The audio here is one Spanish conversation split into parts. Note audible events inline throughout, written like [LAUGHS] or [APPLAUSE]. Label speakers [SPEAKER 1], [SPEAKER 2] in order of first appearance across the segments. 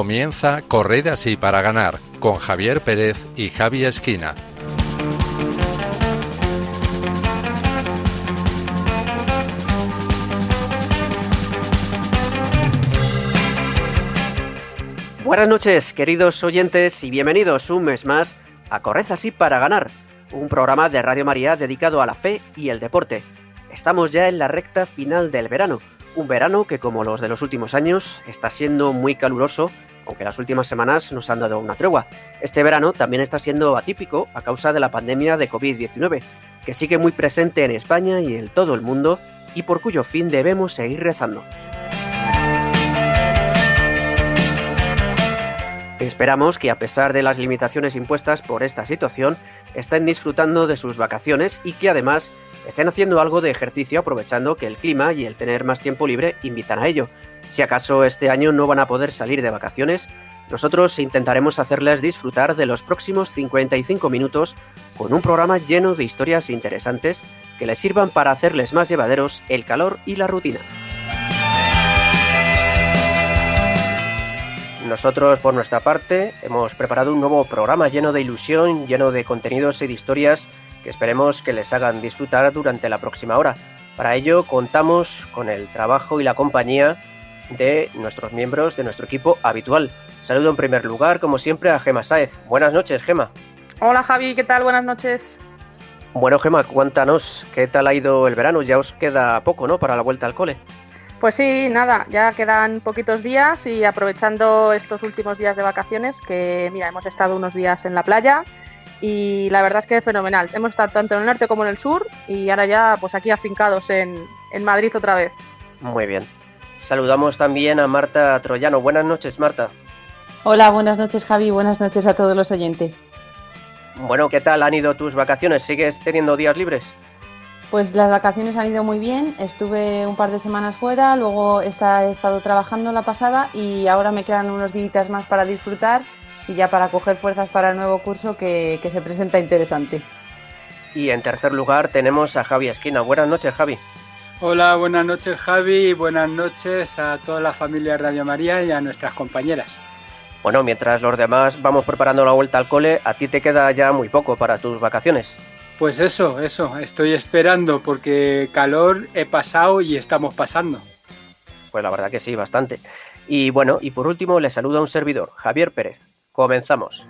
[SPEAKER 1] Comienza Corred así para ganar con Javier Pérez y Javi Esquina.
[SPEAKER 2] Buenas noches, queridos oyentes, y bienvenidos un mes más a Corred así para ganar, un programa de Radio María dedicado a la fe y el deporte. Estamos ya en la recta final del verano, un verano que como los de los últimos años está siendo muy caluroso, aunque las últimas semanas nos han dado una tregua. Este verano también está siendo atípico a causa de la pandemia de COVID-19, que sigue muy presente en España y en todo el mundo y por cuyo fin debemos seguir rezando. Esperamos que a pesar de las limitaciones impuestas por esta situación, estén disfrutando de sus vacaciones y que además estén haciendo algo de ejercicio aprovechando que el clima y el tener más tiempo libre invitan a ello. Si acaso este año no van a poder salir de vacaciones, nosotros intentaremos hacerles disfrutar de los próximos 55 minutos con un programa lleno de historias interesantes que les sirvan para hacerles más llevaderos el calor y la rutina. Nosotros, por nuestra parte, hemos preparado un nuevo programa lleno de ilusión, lleno de contenidos y de historias que esperemos que les hagan disfrutar durante la próxima hora. Para ello contamos con el trabajo y la compañía de nuestros miembros de nuestro equipo habitual. Saludo en primer lugar, como siempre, a Gema Saez. Buenas noches, Gema.
[SPEAKER 3] Hola Javi, ¿qué tal? Buenas noches.
[SPEAKER 2] Bueno, Gema, cuéntanos, ¿qué tal ha ido el verano? Ya os queda poco, ¿no? Para la vuelta al cole.
[SPEAKER 3] Pues sí, nada, ya quedan poquitos días y aprovechando estos últimos días de vacaciones, que mira, hemos estado unos días en la playa y la verdad es que es fenomenal. Hemos estado tanto en el norte como en el sur y ahora ya pues aquí afincados en, en Madrid otra vez.
[SPEAKER 2] Muy bien. Saludamos también a Marta Troyano. Buenas noches, Marta.
[SPEAKER 4] Hola, buenas noches, Javi. Buenas noches a todos los oyentes.
[SPEAKER 2] Bueno, ¿qué tal han ido tus vacaciones? ¿Sigues teniendo días libres?
[SPEAKER 4] Pues las vacaciones han ido muy bien. Estuve un par de semanas fuera, luego he estado trabajando la pasada y ahora me quedan unos días más para disfrutar y ya para coger fuerzas para el nuevo curso que, que se presenta interesante.
[SPEAKER 2] Y en tercer lugar tenemos a Javi Esquina. Buenas noches, Javi.
[SPEAKER 5] Hola, buenas noches Javi, buenas noches a toda la familia Radio María y a nuestras compañeras.
[SPEAKER 2] Bueno, mientras los demás vamos preparando la vuelta al cole, a ti te queda ya muy poco para tus vacaciones.
[SPEAKER 5] Pues eso, eso, estoy esperando porque calor he pasado y estamos pasando.
[SPEAKER 2] Pues la verdad que sí, bastante. Y bueno, y por último le saluda un servidor, Javier Pérez. Comenzamos.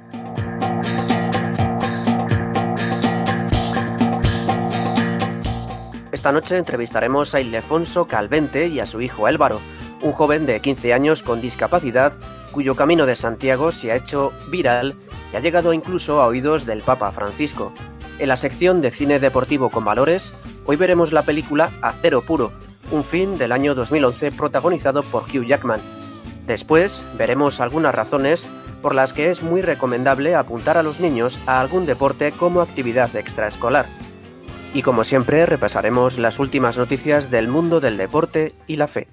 [SPEAKER 2] Esta noche entrevistaremos a Ildefonso Calvente y a su hijo Álvaro, un joven de 15 años con discapacidad cuyo camino de Santiago se ha hecho viral y ha llegado incluso a oídos del Papa Francisco. En la sección de cine deportivo con valores, hoy veremos la película Acero Puro, un film del año 2011 protagonizado por Hugh Jackman. Después veremos algunas razones por las que es muy recomendable apuntar a los niños a algún deporte como actividad extraescolar. Y como siempre repasaremos las últimas noticias del mundo del deporte y la fe.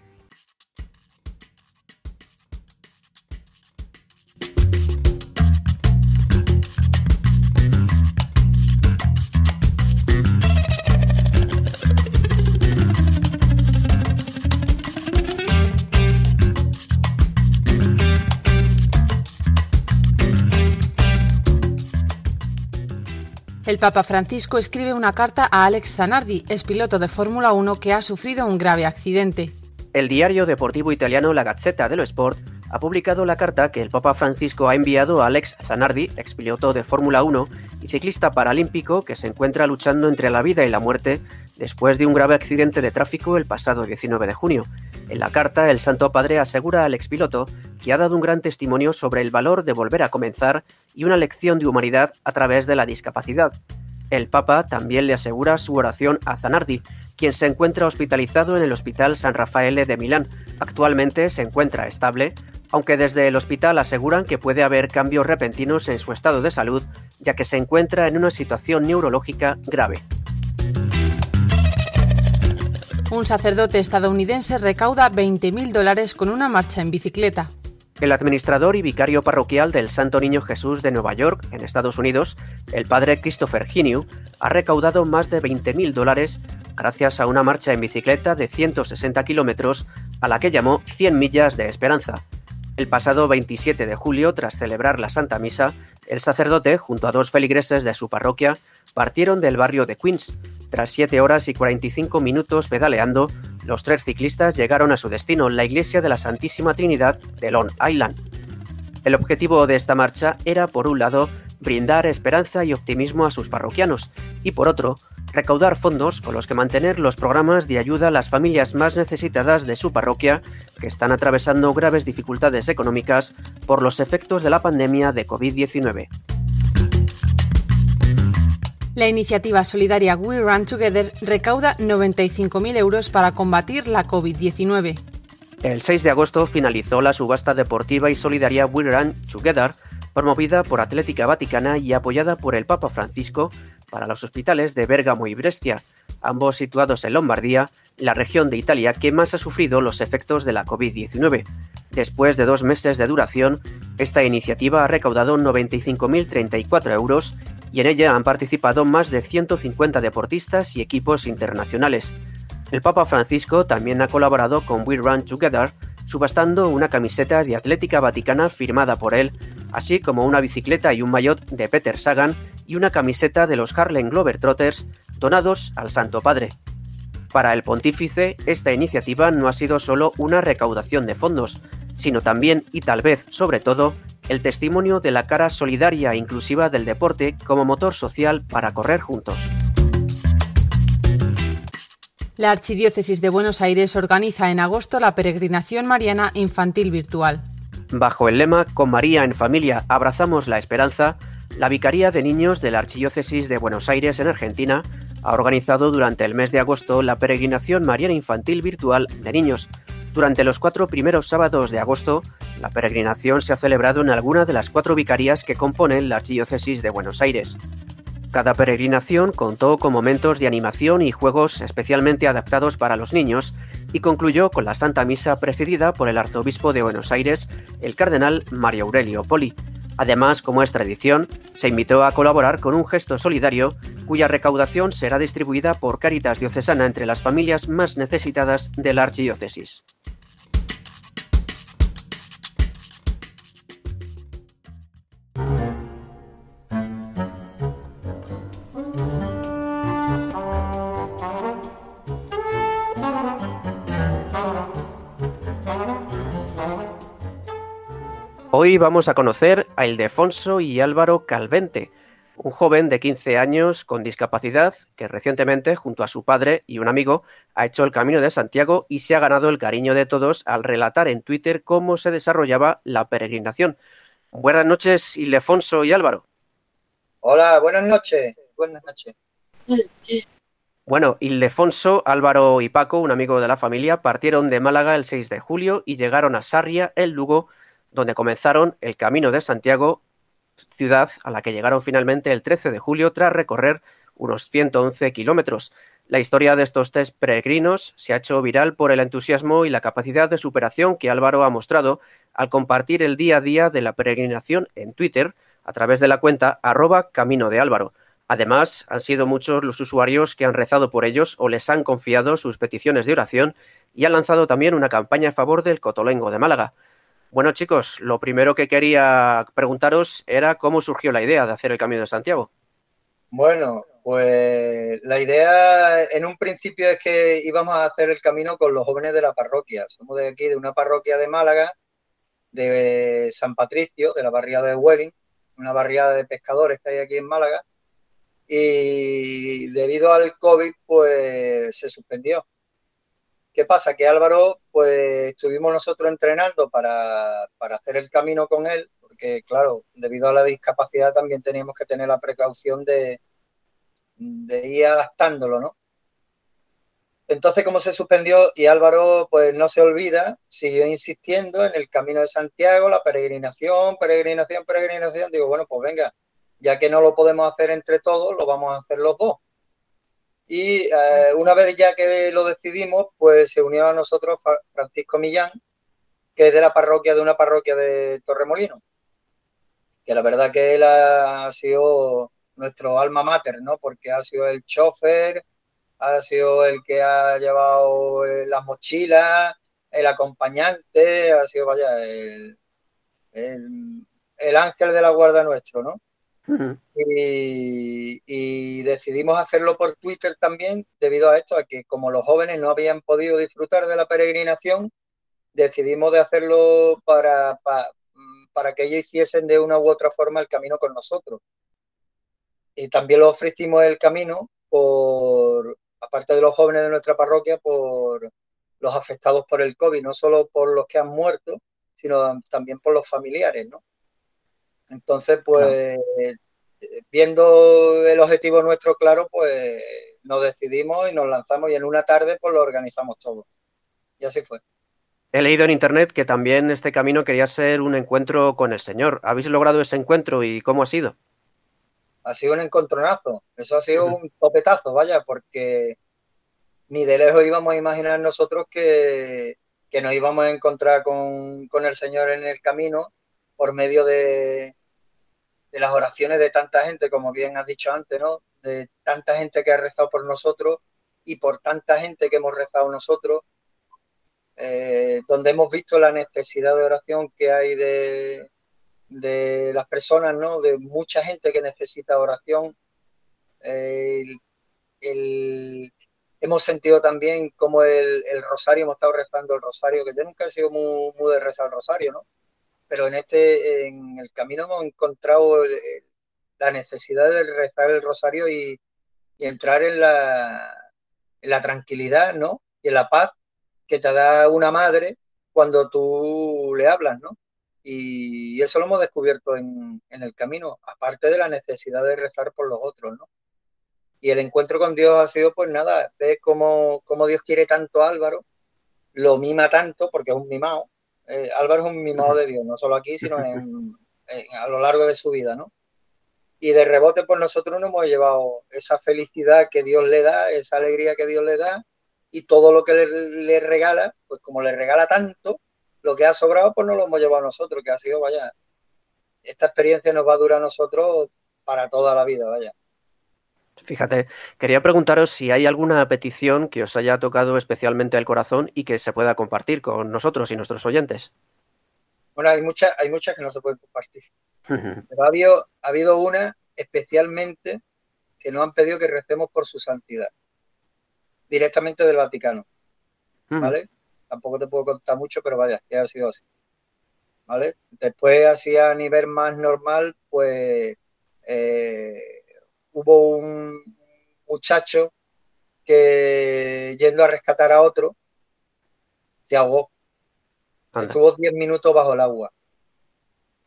[SPEAKER 6] El Papa Francisco escribe una carta a Alex Zanardi, ex piloto de Fórmula 1 que ha sufrido un grave accidente.
[SPEAKER 2] El diario deportivo italiano La Gazzetta dello Sport ha publicado la carta que el Papa Francisco ha enviado a Alex Zanardi, expiloto de Fórmula 1 y ciclista paralímpico que se encuentra luchando entre la vida y la muerte después de un grave accidente de tráfico el pasado 19 de junio. En la carta, el Santo Padre asegura al expiloto que ha dado un gran testimonio sobre el valor de volver a comenzar y una lección de humanidad a través de la discapacidad. El Papa también le asegura su oración a Zanardi, quien se encuentra hospitalizado en el Hospital San Rafaele de Milán. Actualmente se encuentra estable, aunque desde el hospital aseguran que puede haber cambios repentinos en su estado de salud, ya que se encuentra en una situación neurológica grave.
[SPEAKER 6] Un sacerdote estadounidense recauda 20.000 dólares con una marcha en bicicleta.
[SPEAKER 2] El administrador y vicario parroquial del Santo Niño Jesús de Nueva York, en Estados Unidos, el padre Christopher Ginew, ha recaudado más de 20.000 dólares gracias a una marcha en bicicleta de 160 kilómetros a la que llamó 100 millas de esperanza. El pasado 27 de julio, tras celebrar la Santa Misa, el sacerdote, junto a dos feligreses de su parroquia, partieron del barrio de Queens. Tras 7 horas y 45 minutos pedaleando, los tres ciclistas llegaron a su destino, la iglesia de la Santísima Trinidad de Long Island. El objetivo de esta marcha era, por un lado, brindar esperanza y optimismo a sus parroquianos y, por otro, recaudar fondos con los que mantener los programas de ayuda a las familias más necesitadas de su parroquia que están atravesando graves dificultades económicas por los efectos de la pandemia de COVID-19.
[SPEAKER 6] La iniciativa solidaria We Run Together recauda 95.000 euros para combatir la COVID-19.
[SPEAKER 2] El 6 de agosto finalizó la subasta deportiva y solidaria We Run Together, promovida por Atlética Vaticana y apoyada por el Papa Francisco para los hospitales de Bérgamo y Brescia, ambos situados en Lombardía, la región de Italia que más ha sufrido los efectos de la COVID-19. Después de dos meses de duración, esta iniciativa ha recaudado 95.034 euros y en ella han participado más de 150 deportistas y equipos internacionales. El Papa Francisco también ha colaborado con We Run Together, subastando una camiseta de Atlética Vaticana firmada por él así como una bicicleta y un maillot de Peter Sagan y una camiseta de los Harlem Globetrotters donados al Santo Padre. Para el pontífice, esta iniciativa no ha sido solo una recaudación de fondos, sino también, y tal vez sobre todo, el testimonio de la cara solidaria e inclusiva del deporte como motor social para correr juntos.
[SPEAKER 6] La Archidiócesis de Buenos Aires organiza en agosto la peregrinación mariana infantil virtual.
[SPEAKER 2] Bajo el lema Con María en familia abrazamos la esperanza, la Vicaría de Niños de la Archidiócesis de Buenos Aires en Argentina ha organizado durante el mes de agosto la peregrinación mariana infantil virtual de niños. Durante los cuatro primeros sábados de agosto, la peregrinación se ha celebrado en alguna de las cuatro vicarías que componen la Archidiócesis de Buenos Aires. Cada peregrinación contó con momentos de animación y juegos especialmente adaptados para los niños y concluyó con la Santa Misa presidida por el arzobispo de Buenos Aires, el cardenal Mario Aurelio Poli. Además, como es tradición, se invitó a colaborar con un gesto solidario cuya recaudación será distribuida por Caritas Diocesana entre las familias más necesitadas de la archidiócesis. Hoy vamos a conocer a Ildefonso y Álvaro Calvente, un joven de 15 años con discapacidad que recientemente, junto a su padre y un amigo, ha hecho el Camino de Santiago y se ha ganado el cariño de todos al relatar en Twitter cómo se desarrollaba la peregrinación. Buenas noches, Ildefonso y Álvaro.
[SPEAKER 7] Hola, buenas noches. Buenas noches.
[SPEAKER 2] Bueno, Ildefonso, Álvaro y Paco, un amigo de la familia, partieron de Málaga el 6 de julio y llegaron a Sarria, el Lugo, donde comenzaron el Camino de Santiago, ciudad a la que llegaron finalmente el 13 de julio tras recorrer unos 111 kilómetros. La historia de estos tres peregrinos se ha hecho viral por el entusiasmo y la capacidad de superación que Álvaro ha mostrado al compartir el día a día de la peregrinación en Twitter a través de la cuenta arroba camino de Álvaro. Además, han sido muchos los usuarios que han rezado por ellos o les han confiado sus peticiones de oración y han lanzado también una campaña a favor del Cotolengo de Málaga. Bueno, chicos, lo primero que quería preguntaros era cómo surgió la idea de hacer el Camino de Santiago.
[SPEAKER 7] Bueno, pues la idea en un principio es que íbamos a hacer el camino con los jóvenes de la parroquia. Somos de aquí, de una parroquia de Málaga, de San Patricio, de la barriada de Welling, una barriada de pescadores que hay aquí en Málaga. Y debido al COVID, pues se suspendió. ¿Qué pasa? Que Álvaro, pues estuvimos nosotros entrenando para, hacer el camino con él, porque claro, debido a la discapacidad también teníamos que tener la precaución de, de ir adaptándolo, ¿no? Entonces, como se suspendió y Álvaro, pues no se olvida, siguió insistiendo en el camino de Santiago, la peregrinación, peregrinación, peregrinación. Digo, bueno, pues venga, ya que no lo podemos hacer entre todos, lo vamos a hacer los dos. Y eh, una vez ya que lo decidimos, pues se unió a nosotros Francisco Millán, que es de la parroquia, de una parroquia de Torremolino. Que la verdad que él ha sido nuestro alma mater, ¿no? Porque ha sido el chofer, ha sido el que ha llevado eh, las mochilas, el acompañante, ha sido, vaya, el, el, ángel de la guarda nuestro, ¿no? Y, decidimos hacerlo por Twitter también debido a esto, a que como los jóvenes no habían podido disfrutar de la peregrinación, decidimos de hacerlo para, para, que ellos hiciesen de una u otra forma el camino con nosotros. Y también lo ofrecimos el camino por, aparte de los jóvenes de nuestra parroquia, por los afectados por el COVID, no solo por los que han muerto, sino también por los familiares, ¿no? Entonces, pues, viendo el objetivo nuestro claro, pues nos decidimos y nos lanzamos y en una tarde pues lo organizamos todo. Y así fue.
[SPEAKER 2] He leído en internet que también este camino quería ser un encuentro con el Señor. ¿Habéis logrado ese encuentro y cómo ha sido?
[SPEAKER 7] Ha sido un encontronazo. Eso ha sido un topetazo, vaya, porque ni de lejos íbamos a imaginar nosotros que, que nos íbamos a encontrar con, con, el Señor en el camino por medio de, de, las oraciones de tanta gente, como bien has dicho antes, ¿no? De tanta gente que ha rezado por nosotros y por tanta gente que hemos rezado nosotros, eh, donde hemos visto la necesidad de oración que hay de, de las personas, ¿no? De mucha gente que necesita oración. el, hemos sentido también como el, rosario, hemos estado rezando el rosario, que yo nunca he sido muy, muy de rezar el rosario, ¿no? Pero en este, en el camino hemos encontrado la necesidad de rezar el rosario y, entrar en la, en la tranquilidad, ¿no? Y en la paz que te da una madre cuando tú le hablas, ¿no? Y eso lo hemos descubierto en, en el camino, aparte de la necesidad de rezar por los otros, ¿no? Y el encuentro con Dios ha sido, pues nada, ves cómo, Dios quiere tanto a Álvaro, lo mima tanto, porque es un mimado. Eh, Álvaro es un mimado de Dios, no solo aquí, sino [LAUGHS] a lo largo de su vida, ¿no? Y de rebote, pues nosotros nos hemos llevado esa felicidad que Dios le da, esa alegría que Dios le da, y todo lo que le, le regala, pues como le regala tanto, lo que ha sobrado, pues no lo hemos llevado nosotros, que ha sido, vaya, esta experiencia nos va a durar a nosotros para toda la vida, vaya.
[SPEAKER 2] Fíjate, quería preguntaros si hay alguna petición que os haya tocado especialmente al corazón y que se pueda compartir con nosotros y nuestros oyentes.
[SPEAKER 7] Bueno, hay muchas, hay muchas que no se pueden compartir. Pero ha habido, ha habido una especialmente que nos han pedido que recemos por su santidad, directamente del Vaticano. ¿Vale? Tampoco te puedo contar mucho, pero vaya, que ha sido así. ¿Vale? Después, así a nivel más normal, pues eh, hubo un muchacho que yendo a rescatar a otro, se ahogó. Estuvo 10 minutos bajo el agua.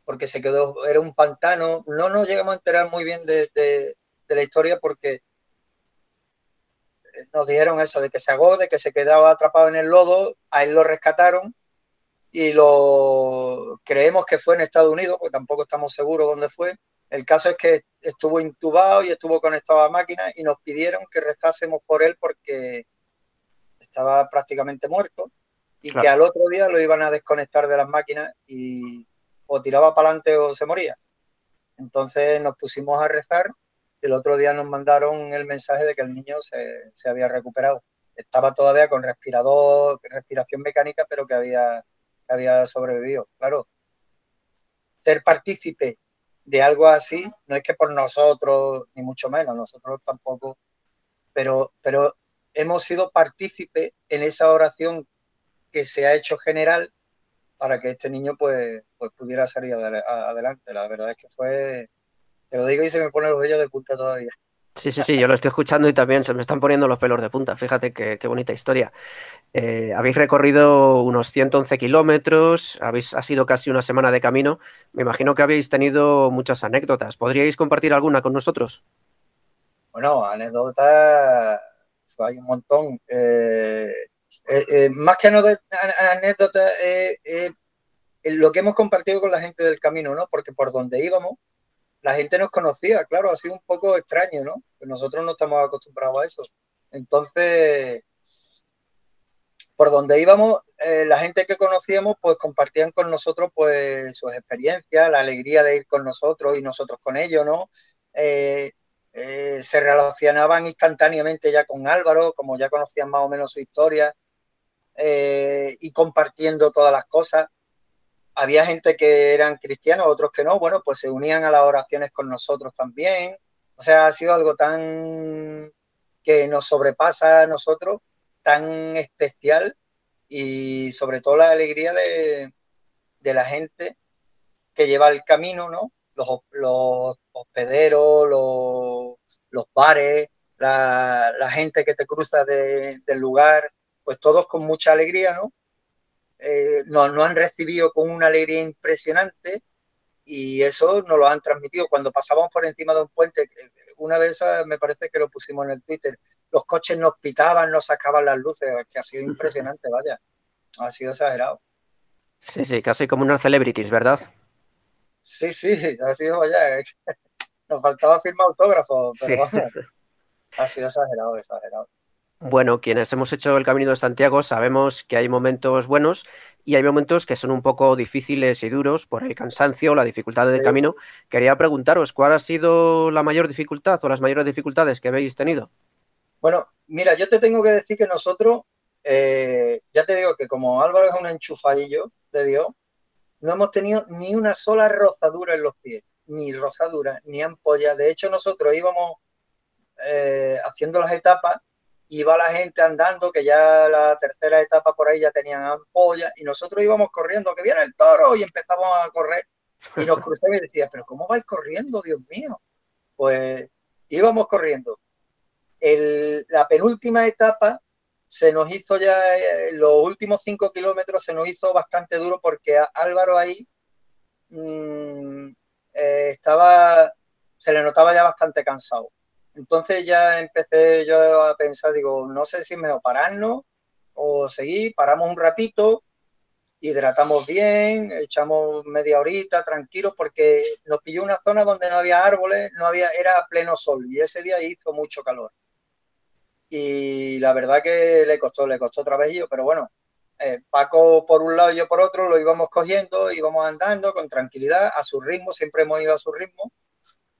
[SPEAKER 7] Porque se quedó, era un pantano. No nos llegamos a enterar muy bien de, la historia porque nos dijeron eso, de que se ahogó, de que se quedaba atrapado en el lodo, a él lo rescataron y lo creemos que fue en Estados Unidos, porque tampoco estamos seguros dónde fue, el caso es que estuvo intubado y estuvo conectado a máquina y nos pidieron que rezásemos por él porque estaba prácticamente muerto y que al otro día lo iban a desconectar de las máquinas y o tiraba para adelante o se moría. Entonces nos pusimos a rezar y el otro día nos mandaron el mensaje de que el niño se, había recuperado. Estaba todavía con respirador, respiración mecánica, pero que había, que había sobrevivido. Claro, ser partícipe de algo así, no es que por nosotros, ni mucho menos, nosotros tampoco, pero, pero hemos sido partícipes en esa oración que se ha hecho general para que este niño pues, pues pudiera salir adelante. La verdad es que fue, te lo digo y se me pone los vellos de punta todavía.
[SPEAKER 2] Sí, sí, sí, yo lo estoy escuchando y también se me están poniendo los pelos de punta. Fíjate qué, bonita historia. Eh, habéis recorrido unos 111 kilómetros, habéis, ha sido casi una semana de camino. Me imagino que habéis tenido muchas anécdotas. ¿Podríais compartir alguna con nosotros?
[SPEAKER 7] Bueno, anécdotas hay un montón. Eh, eh, más que anécdotas, lo que hemos compartido con la gente del camino, ¿no? Porque por donde íbamos, la gente nos conocía, claro, ha sido un poco extraño, ¿no? Pues nosotros no estamos acostumbrados a eso. Entonces, por donde íbamos, eh, la gente que conocíamos, pues compartían con nosotros, pues, sus experiencias, la alegría de ir con nosotros y nosotros con ellos, ¿no? Eh, eh, se relacionaban instantáneamente ya con Álvaro, como ya conocían más o menos su historia, y compartiendo todas las cosas había gente que eran cristianos, otros que no, bueno, pues se unían a las oraciones con nosotros también. O sea, ha sido algo tan que nos sobrepasa a nosotros, tan especial y sobre todo la alegría de, la gente que lleva el camino, ¿no? Los, los hospederos, los, los bares, la, la, gente que te cruza del lugar, pues todos con mucha alegría, ¿no? Eh, nos, han recibido con una alegría impresionante y eso nos lo han transmitido. Cuando pasábamos por encima de un puente, una de esas me parece que lo pusimos en el Twitter, los coches nos pitaban, nos sacaban las luces, que ha sido impresionante, vaya, ha sido exagerado.
[SPEAKER 2] Sí, sí, casi como unas celebrities, ¿verdad?
[SPEAKER 7] Sí, sí, ha sido, vaya, [LAUGHS] nos faltaba firmar autógrafos, pero ha sido exagerado, exagerado.
[SPEAKER 2] Bueno, quienes hemos hecho el Camino de Santiago sabemos que hay momentos buenos y hay momentos que son un poco difíciles y duros por el cansancio, la dificultad del camino. Quería preguntaros, ¿cuál ha sido la mayor dificultad o las mayores dificultades que habéis tenido?
[SPEAKER 7] Bueno, mira, yo te tengo que decir que nosotros, eh, ya te digo que como Álvaro es un enchufadillo de Dios, no hemos tenido ni una sola rozadura en los pies, ni rozadura, ni ampolla. De hecho, nosotros íbamos eh, haciendo las etapas iba la gente andando, que ya la tercera etapa por ahí ya tenían ampolla, y nosotros íbamos corriendo, que viene el toro, y empezamos a correr, y nos cruzamos y decía, pero ¿cómo vais corriendo, Dios mío? Pues íbamos corriendo. la penúltima etapa se nos hizo ya, eh, los últimos cinco kilómetros se nos hizo bastante duro porque Álvaro ahí mm, eh, estaba, se le notaba ya bastante cansado entonces ya empecé yo a pensar, digo, no sé si me pararnos o seguir, paramos un ratito, hidratamos bien, echamos media horita tranquilos porque nos pilló una zona donde no había árboles, no había, era pleno sol y ese día hizo mucho calor. Y la verdad que le costó, le costó yo, pero bueno, eh, Paco por un lado y yo por otro lo íbamos cogiendo, íbamos andando con tranquilidad, a su ritmo, siempre hemos ido a su ritmo.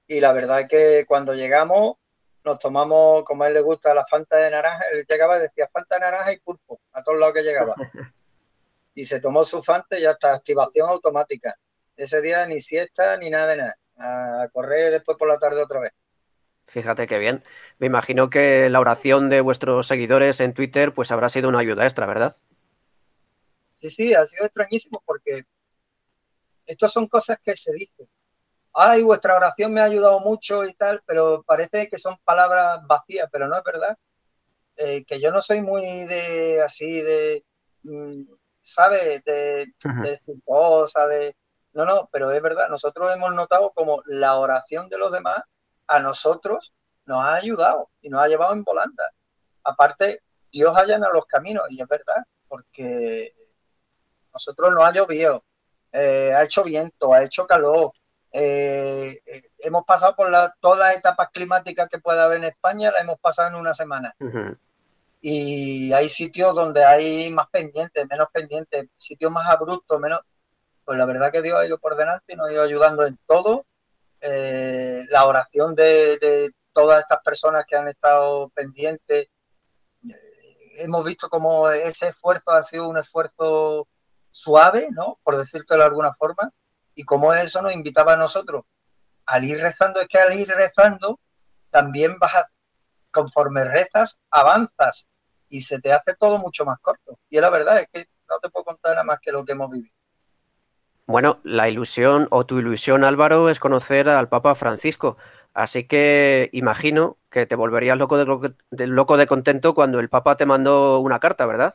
[SPEAKER 7] Y la verdad que cuando llegamos nos tomamos, como a él le gusta, la Fanta de naranja. Él llegaba y decía Fanta de naranja y pulpo, a todos lados que llegaba. [LAUGHS] Y se tomó su Fanta y ya está, activación automática. Ese día ni siesta ni nada de nada. A correr después por la tarde otra vez.
[SPEAKER 2] Fíjate qué bien. Me imagino que la oración de vuestros seguidores en Twitter pues habrá sido una ayuda extra, ¿verdad?
[SPEAKER 7] Sí, sí, ha sido extrañísimo porque estas son cosas que se dicen ay, vuestra oración me ha ayudado mucho y tal, pero parece que son palabras vacías, pero no es verdad. Eh, que yo no soy muy de así de, mm, ¿sabes? De, cosas, de... No, no, pero es verdad, nosotros hemos notado como la oración de los demás a nosotros nos ha ayudado y nos ha llevado en volanda. Aparte, Dios allana los caminos y es verdad, porque nosotros no ha llovido, eh, ha hecho viento, ha hecho calor, eh, eh, hemos pasado por todas las etapas climáticas que puede haber en España, las hemos pasado en una semana. Y hay sitios donde hay más pendientes, menos pendientes, sitios más abruptos, menos. Pues la verdad que Dios ha ido por delante y nos ha ido ayudando en todo. Eh, la oración de, todas estas personas que han estado pendientes. hemos visto como ese esfuerzo ha sido un esfuerzo suave, ¿no? Por decirlo de alguna forma y como eso nos invitaba a nosotros al ir rezando, es que al ir rezando también vas a, conforme rezas, avanzas y se te hace todo mucho más corto. Y la verdad es que no te puedo contar nada más que lo que hemos vivido.
[SPEAKER 2] Bueno, la ilusión o tu ilusión, Álvaro, es conocer al Papa Francisco. Así que imagino que te volverías loco de, loco de contento cuando el Papa te mandó una carta, ¿verdad?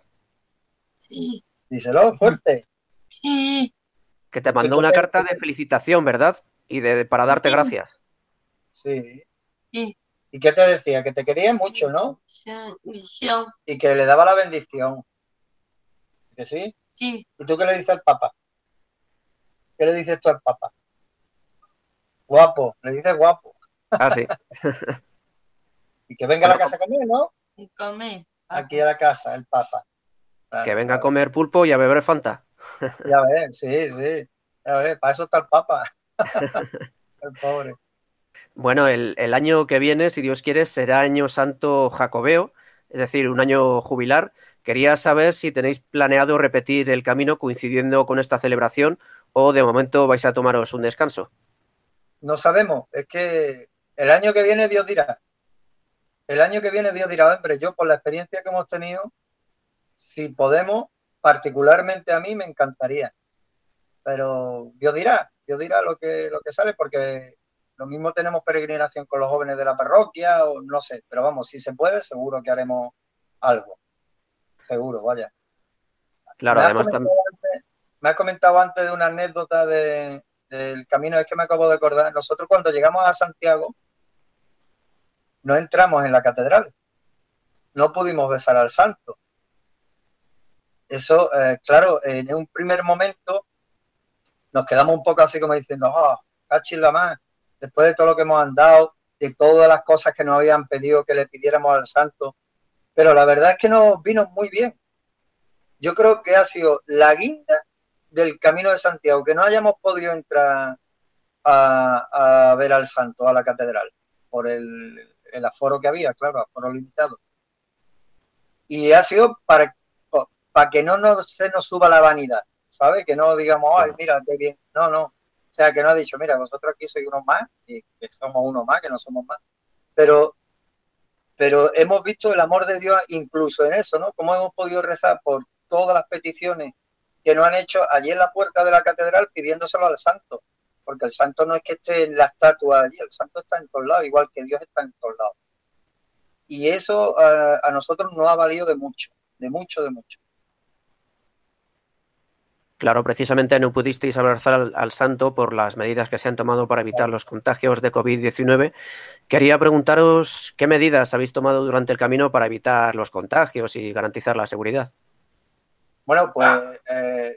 [SPEAKER 7] Sí. Díselo fuerte.
[SPEAKER 3] Sí
[SPEAKER 2] que te mandó una carta de felicitación, ¿verdad? Y de para darte gracias.
[SPEAKER 7] Sí. ¿Y qué te decía? Que te quería mucho, ¿no? Sí. Y que le daba la bendición. ¿Que sí?
[SPEAKER 3] Sí.
[SPEAKER 7] ¿Y tú qué le dices al Papa? ¿Qué le dices tú al Papa? Guapo, le dices guapo.
[SPEAKER 2] Ah, sí. [LAUGHS]
[SPEAKER 7] y que venga a la casa conmigo, ¿no?
[SPEAKER 3] Y come.
[SPEAKER 7] Aquí a la casa, el Papa.
[SPEAKER 2] que venga a comer pulpo y a beber Fanta.
[SPEAKER 7] Ya ves, sí, sí. Ya ves, para eso está el Papa. [LAUGHS] el pobre.
[SPEAKER 2] Bueno, el, el, año que viene, si Dios quiere, será año santo jacobeo, es decir, un año jubilar. Quería saber si tenéis planeado repetir el camino coincidiendo con esta celebración o de momento vais a tomaros un descanso?
[SPEAKER 7] No sabemos, es que el año que viene Dios dirá. El año que viene Dios dirá, hombre, yo por la experiencia que hemos tenido, si podemos, particularmente a mí me encantaría. Pero Dios dirá, Dios dirá lo que, lo que sale, porque lo mismo tenemos peregrinación con los jóvenes de la parroquia, o no sé, pero vamos, si se puede, seguro que haremos algo. Seguro, vaya.
[SPEAKER 2] Claro, además también.
[SPEAKER 7] Me has comentado antes de una anécdota del camino, es que me acabo de acordar. Nosotros cuando llegamos a Santiago, no entramos en la catedral. No pudimos besar al santo. Eso, eh, claro, en un primer momento nos quedamos un poco así como diciendo, ah, oh, la más, después de todo lo que hemos andado, de todas las cosas que nos habían pedido que le pidiéramos al santo. Pero la verdad es que nos vino muy bien. Yo creo que ha sido la guinda del Camino de Santiago, que no hayamos podido entrar a, ver al santo, a la catedral, por el, aforo que había, claro, aforo limitado. Y ha sido para, para que no nos, se nos suba la vanidad, ¿sabes? Que no digamos, ay, mira, qué bien. No, no. O sea, que no ha dicho, mira, vosotros aquí sois uno más, y que somos uno más, que no somos más. Pero, pero hemos visto el amor de Dios incluso en eso, ¿no? Cómo hemos podido rezar por todas las peticiones que nos han hecho allí en la puerta de la catedral pidiéndoselo al santo, porque el santo no es que esté en la estatua allí, el santo está en todos lados, igual que Dios está en todos lados. Y eso a, a nosotros nos ha valido de mucho, de mucho, de mucho.
[SPEAKER 2] Claro, precisamente no pudisteis abrazar al, santo por las medidas que se han tomado para evitar los contagios de COVID-19. Quería preguntaros qué medidas habéis tomado durante el camino para evitar los contagios y garantizar la seguridad.
[SPEAKER 7] Bueno, pues eh,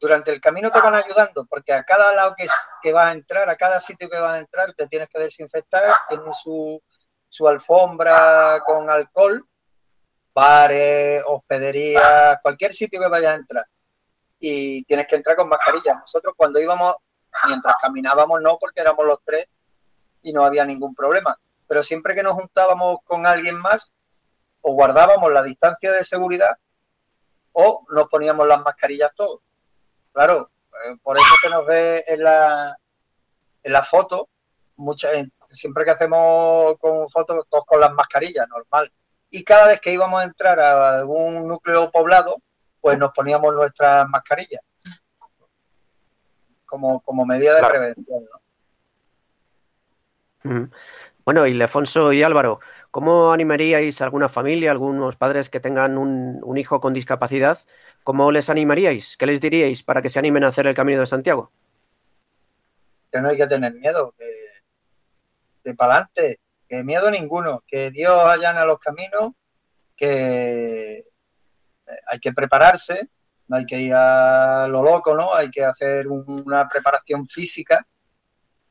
[SPEAKER 7] durante el camino te van ayudando, porque a cada lado que, que vas a entrar, a cada sitio que vas a entrar, te tienes que desinfectar, tienen su, su alfombra con alcohol, bares, hospederías, cualquier sitio que vayas a entrar y tienes que entrar con mascarilla. Nosotros cuando íbamos, mientras caminábamos, no, porque éramos los tres y no había ningún problema. Pero siempre que nos juntábamos con alguien más, o guardábamos la distancia de seguridad o nos poníamos las mascarillas todos. Claro, eh, por eso se nos ve en la, en la foto, muchas, siempre que hacemos con fotos, todos con las mascarillas, normal. Y cada vez que íbamos a entrar a algún núcleo poblado, pues nos poníamos nuestras mascarillas como, como medida de prevención.
[SPEAKER 2] Bueno, y Lefonso y Álvaro, ¿cómo animaríais a alguna familia, algunos padres que tengan un, hijo con discapacidad? ¿Cómo les animaríais? ¿Qué les diríais para que se animen a hacer el Camino de Santiago?
[SPEAKER 7] Que no hay que tener miedo, que de para adelante, que miedo ninguno, que Dios allana los caminos, que hay que prepararse, no hay que ir a lo loco, ¿no? Hay que hacer una preparación física,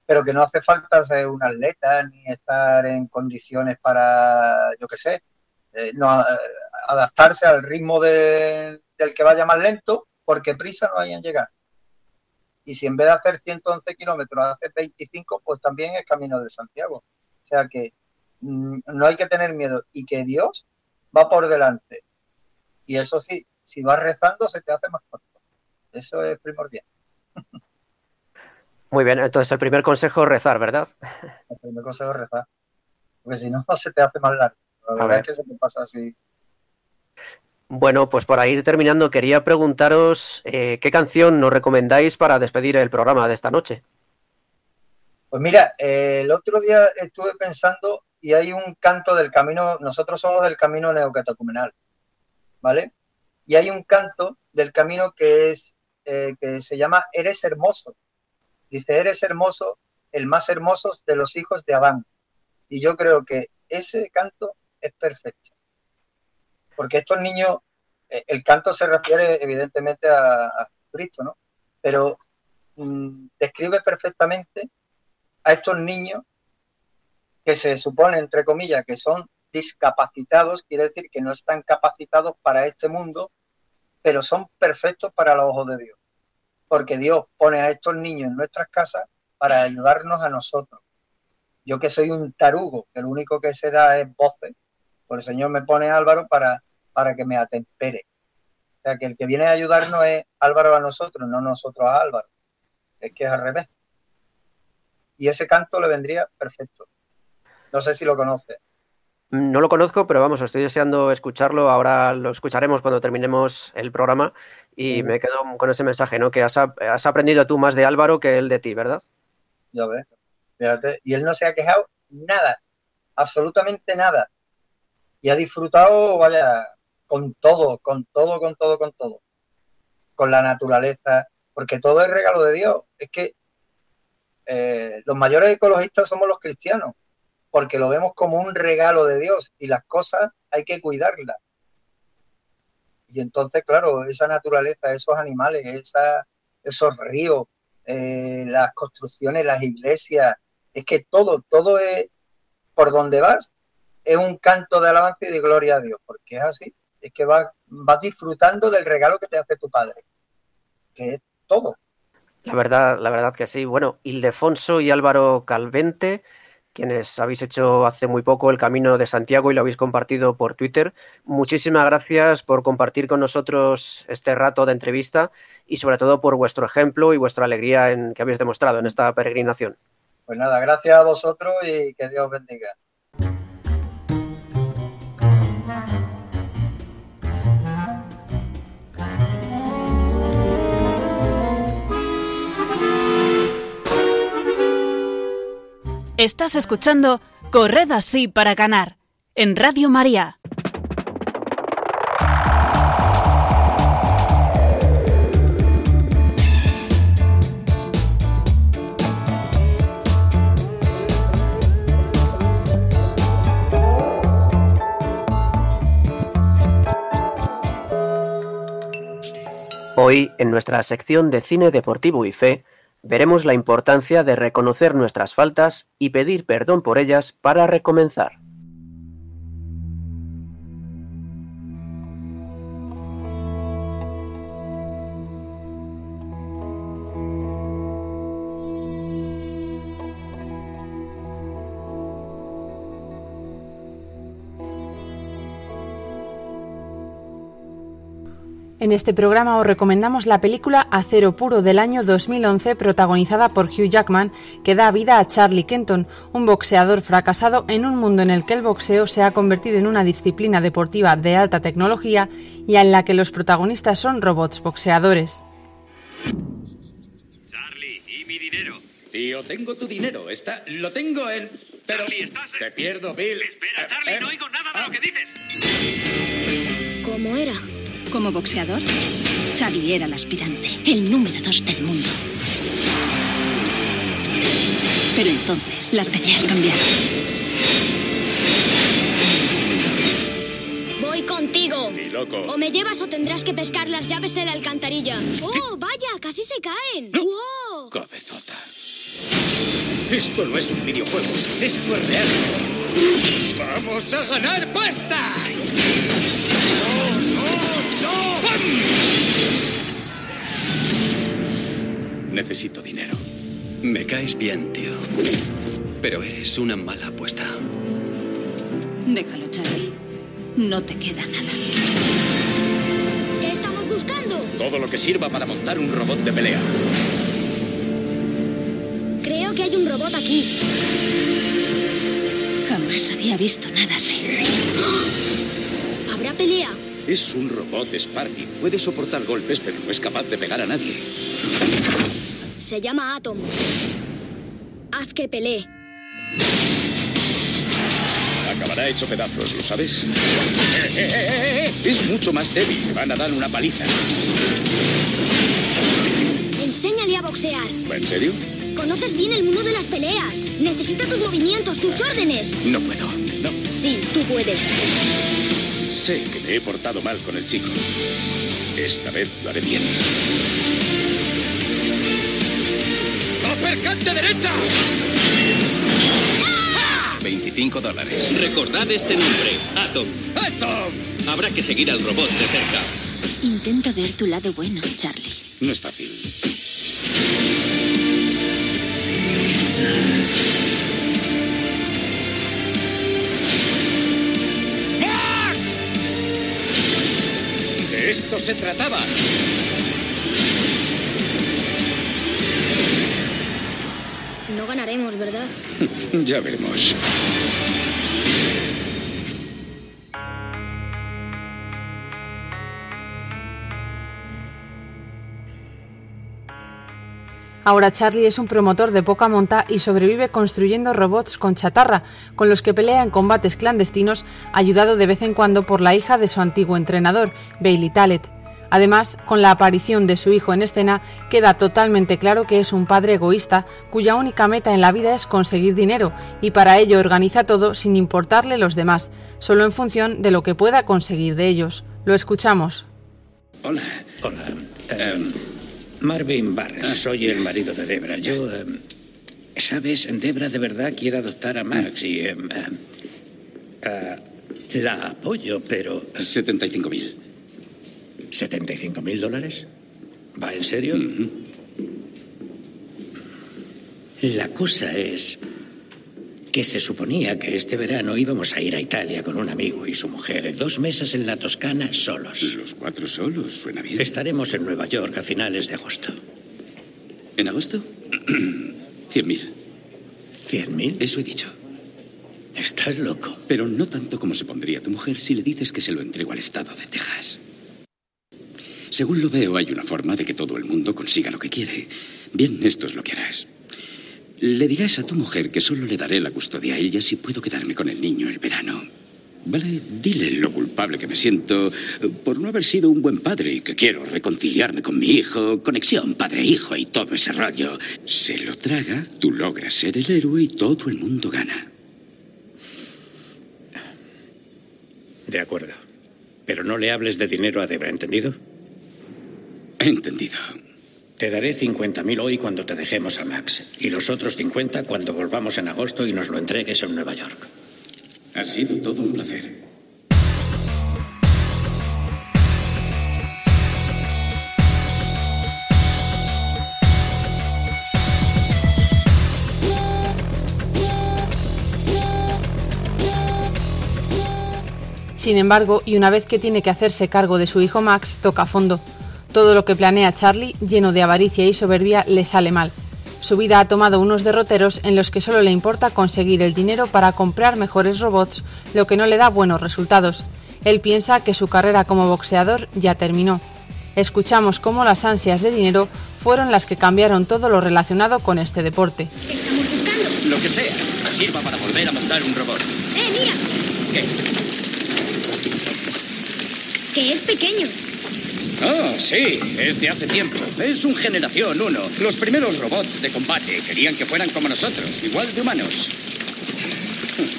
[SPEAKER 7] pero que no hace falta ser un atleta ni estar en condiciones para, yo qué sé, eh, no, eh, adaptarse al ritmo del que vaya más lento, porque prisa no hay en llegar. Y si en vez de hacer 111 kilómetros hace 25, pues también es camino de Santiago. O sea que mm, no hay que tener miedo y que Dios va por delante y eso sí, si vas rezando se te hace más corto. Eso es primordial.
[SPEAKER 2] Muy bien, entonces el primer consejo es rezar, ¿verdad?
[SPEAKER 7] El primer consejo es rezar. Porque si no, se te hace más largo. La verdad es que se te pasa así.
[SPEAKER 2] Bueno, pues para ir terminando, quería preguntaros eh, qué canción nos recomendáis para despedir el programa de esta noche.
[SPEAKER 7] Pues mira, eh, el otro día estuve pensando y hay un canto del camino, nosotros somos del camino neocatacumenal. ¿Vale? Y hay un canto del camino que es eh, que se llama Eres hermoso. Dice, eres hermoso, el más hermoso de los hijos de Adán. Y yo creo que ese canto es perfecto. Porque estos niños, eh, el canto se refiere evidentemente a, Cristo, ¿no? Pero mm, describe perfectamente a estos niños que se supone, entre comillas, que son discapacitados, quiere decir que no están capacitados para este mundo, pero son perfectos para los ojos de Dios. Porque Dios pone a estos niños en nuestras casas para ayudarnos a nosotros. Yo que soy un tarugo, que lo único que se da es voces, por el Señor me pone Álvaro para, para que me atempere. O sea, que el que viene a ayudarnos es Álvaro a nosotros, no nosotros a Álvaro. es que es al revés. Y ese canto le vendría perfecto. No sé si lo conoce.
[SPEAKER 2] No lo conozco, pero vamos, estoy deseando escucharlo. Ahora lo escucharemos cuando terminemos el programa y
[SPEAKER 7] Sí.
[SPEAKER 2] me quedo con ese mensaje, ¿no? Que has aprendido tú más de Álvaro que él de ti, ¿verdad?
[SPEAKER 7] Ya ves. Fíjate. Y él no se ha quejado nada, absolutamente nada. Y ha disfrutado, vaya, con todo, con todo, con todo, con todo. Con la naturaleza, porque todo es regalo de Dios. Es que eh, los mayores ecologistas somos los cristianos, porque lo vemos como un regalo de Dios y las cosas hay que cuidarlas. Y entonces, claro, esa naturaleza, esos animales, esos ríos, eh, las construcciones, las iglesias, es que todo, todo es, por donde vas, es un canto de alabanza y de gloria a Dios, porque es así, es que vas, vas disfrutando del regalo que te hace tu padre, que es todo.
[SPEAKER 2] La verdad, la verdad que sí. Bueno, Ildefonso y Álvaro Calvente, quienes habéis hecho hace muy poco el Camino de Santiago y lo habéis compartido por Twitter, muchísimas gracias por compartir con nosotros este rato de entrevista y sobre todo por vuestro ejemplo y vuestra alegría en, que habéis demostrado en esta peregrinación.
[SPEAKER 7] Pues nada, gracias a vosotros y que Dios os bendiga.
[SPEAKER 8] Estás escuchando Corred así para ganar en Radio María.
[SPEAKER 2] Hoy, en nuestra sección de cine deportivo y fe, veremos la importancia de reconocer nuestras faltas y pedir perdón por ellas para recomenzar.
[SPEAKER 6] En este programa os recomendamos la película Acero Puro del año 2011 protagonizada por Hugh Jackman que da vida a Charlie Kenton, un boxeador fracasado en un mundo en el que el boxeo se ha convertido en una disciplina deportiva de alta tecnología y en la que los protagonistas son robots boxeadores.
[SPEAKER 9] Charlie, ¿y mi dinero?
[SPEAKER 10] Tío, tengo tu dinero. Está, lo tengo en. Pero.
[SPEAKER 9] Charlie, ¿estás?
[SPEAKER 10] Te pierdo, Bill.
[SPEAKER 9] Espera, Charlie,
[SPEAKER 10] Eh,
[SPEAKER 9] no oigo nada de lo que dices.
[SPEAKER 11] ¿Cómo era? Como boxeador, Charlie era el aspirante, el número dos del mundo. Pero entonces las peleas cambiaron.
[SPEAKER 12] Voy contigo.
[SPEAKER 10] Ni loco.
[SPEAKER 12] O me llevas o tendrás que pescar las llaves en la alcantarilla. ¡Oh, vaya! ¡Casi se caen! ¡Wow!
[SPEAKER 10] Cabezota. Esto no es un videojuego. Esto es real. ¡Vamos a ganar pasta! Necesito dinero.
[SPEAKER 13] Me caes bien, tío. Pero eres una mala apuesta.
[SPEAKER 11] Déjalo, Charlie. No te queda nada.
[SPEAKER 12] ¿Qué estamos buscando?
[SPEAKER 10] Todo lo que sirva para montar un robot de pelea.
[SPEAKER 12] Creo que hay un robot aquí.
[SPEAKER 11] Jamás había visto nada así.
[SPEAKER 12] ¿Habrá pelea?
[SPEAKER 10] Es un robot Sparky. Puede soportar golpes, pero no es capaz de pegar a nadie.
[SPEAKER 12] Se llama Atom. Haz que pelee.
[SPEAKER 10] Acabará hecho pedazos, ¿lo sabes? ¡Eh, eh, eh! Es mucho más débil. Van a dar una paliza.
[SPEAKER 12] Enséñale a boxear.
[SPEAKER 10] ¿En serio?
[SPEAKER 12] Conoces bien el mundo de las peleas. Necesita tus movimientos, tus órdenes.
[SPEAKER 10] No puedo. No.
[SPEAKER 12] Sí, tú puedes.
[SPEAKER 10] Sé que me he portado mal con el chico. Esta vez lo haré bien. ¡Apercante derecha!
[SPEAKER 13] 25 dólares.
[SPEAKER 9] Recordad este nombre, Atom.
[SPEAKER 10] ¡Atom!
[SPEAKER 9] Habrá que seguir al robot de cerca.
[SPEAKER 11] Intenta ver tu lado bueno, Charlie.
[SPEAKER 10] No es fácil. Esto se trataba.
[SPEAKER 12] No ganaremos, ¿verdad? [LAUGHS]
[SPEAKER 14] ya veremos.
[SPEAKER 6] Ahora Charlie es un promotor de poca monta y sobrevive construyendo robots con chatarra, con los que pelea en combates clandestinos, ayudado de vez en cuando por la hija de su antiguo entrenador, Bailey Tallet. Además, con la aparición de su hijo en escena, queda totalmente claro que es un padre egoísta cuya única meta en la vida es conseguir dinero y para ello organiza todo sin importarle los demás, solo en función de lo que pueda conseguir de ellos. Lo escuchamos.
[SPEAKER 15] Hola. Hola. Em, Marvin Barnes, soy el marido de Debra. Yo, em, sabes, Debra de verdad quiere adoptar a Max y em, ah, la apoyo, pero
[SPEAKER 10] 75 mil.
[SPEAKER 15] ¿75 mil dólares? ¿Va en serio? La cosa es que se suponía que este verano íbamos a ir a Italia con un amigo y su mujer, dos meses en la Toscana solos.
[SPEAKER 10] Los cuatro solos, suena bien.
[SPEAKER 15] Estaremos en Nueva York a finales de agosto.
[SPEAKER 10] ¿En agosto? [CLEARS THROAT] Cien mil.
[SPEAKER 15] ¿Cien mil?
[SPEAKER 10] Eso he dicho.
[SPEAKER 15] Estás loco.
[SPEAKER 10] Pero no tanto como se pondría tu mujer si le dices que se lo entrego al estado de Texas. Según lo veo, hay una forma de que todo el mundo consiga lo que quiere. Bien, esto es lo que harás. Le dirás a tu mujer que solo le daré la custodia a ella si puedo quedarme con el niño el verano. Vale, dile lo culpable que me siento eh, por no haber sido un buen padre y que quiero reconciliarme con mi hijo, conexión padre-hijo y todo ese rollo. Se lo traga, tú logras ser el héroe y todo el mundo gana.
[SPEAKER 15] De acuerdo. Pero no le hables de dinero a Debra, ¿entendido?
[SPEAKER 10] Entendido.
[SPEAKER 15] Te daré 50.000 hoy cuando te dejemos a Max. Y los otros 50 cuando volvamos en agosto y nos lo entregues en Nueva York.
[SPEAKER 10] Ha sido todo un placer.
[SPEAKER 6] Sin embargo, y una vez que tiene que hacerse cargo de su hijo Max, toca fondo. Todo lo que planea Charlie, lleno de avaricia y soberbia, le sale mal. Su vida ha tomado unos derroteros en los que solo le importa conseguir el dinero para comprar mejores robots, lo que no le da buenos resultados. Él piensa que su carrera como boxeador ya terminó. Escuchamos cómo las ansias de dinero fueron las que cambiaron todo lo relacionado con este deporte.
[SPEAKER 12] Estamos buscando.
[SPEAKER 10] Lo que sea, sirva para volver a montar un robot.
[SPEAKER 12] ¡Eh, mira!
[SPEAKER 10] ¿Qué?
[SPEAKER 12] Que es pequeño.
[SPEAKER 10] Oh, sí, es de hace tiempo. Es un generación 1. Los primeros robots de combate querían que fueran como nosotros, igual de humanos.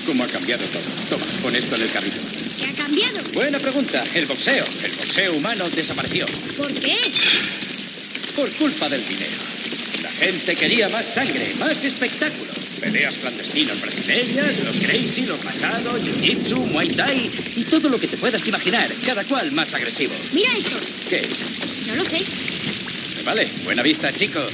[SPEAKER 10] ¿Cómo ha cambiado todo? Toma, pon esto en el carrito.
[SPEAKER 12] ¿Qué ha cambiado?
[SPEAKER 10] Buena pregunta. El boxeo. El boxeo humano desapareció.
[SPEAKER 12] ¿Por qué?
[SPEAKER 10] Por culpa del dinero. La gente quería más sangre, más espectáculo. Peleas clandestinas brasileñas, los Gracie, los Machado, Jiu-Jitsu, Muay Thai y todo lo que te puedas imaginar, cada cual más agresivo.
[SPEAKER 12] Mira esto.
[SPEAKER 10] ¿Qué es?
[SPEAKER 12] No lo sé.
[SPEAKER 10] Vale, buena vista, chico.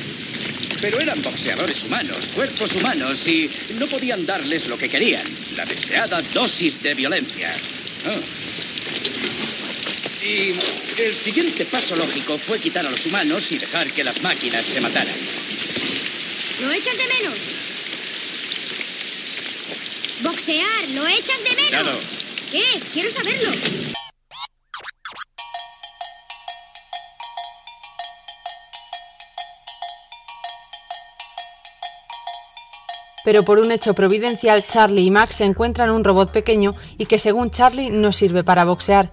[SPEAKER 10] Pero eran boxeadores humanos, cuerpos humanos y no podían darles lo que querían, la deseada dosis de violencia. Oh. Y el siguiente paso lógico fue quitar a los humanos y dejar que las máquinas se mataran.
[SPEAKER 12] ¿Lo echas de menos? Boxear, ¿lo echas de menos?
[SPEAKER 10] Claro.
[SPEAKER 12] ¿Qué? Quiero saberlo.
[SPEAKER 6] Pero por un hecho providencial, Charlie y Max encuentran un robot pequeño y que según Charlie no sirve para boxear.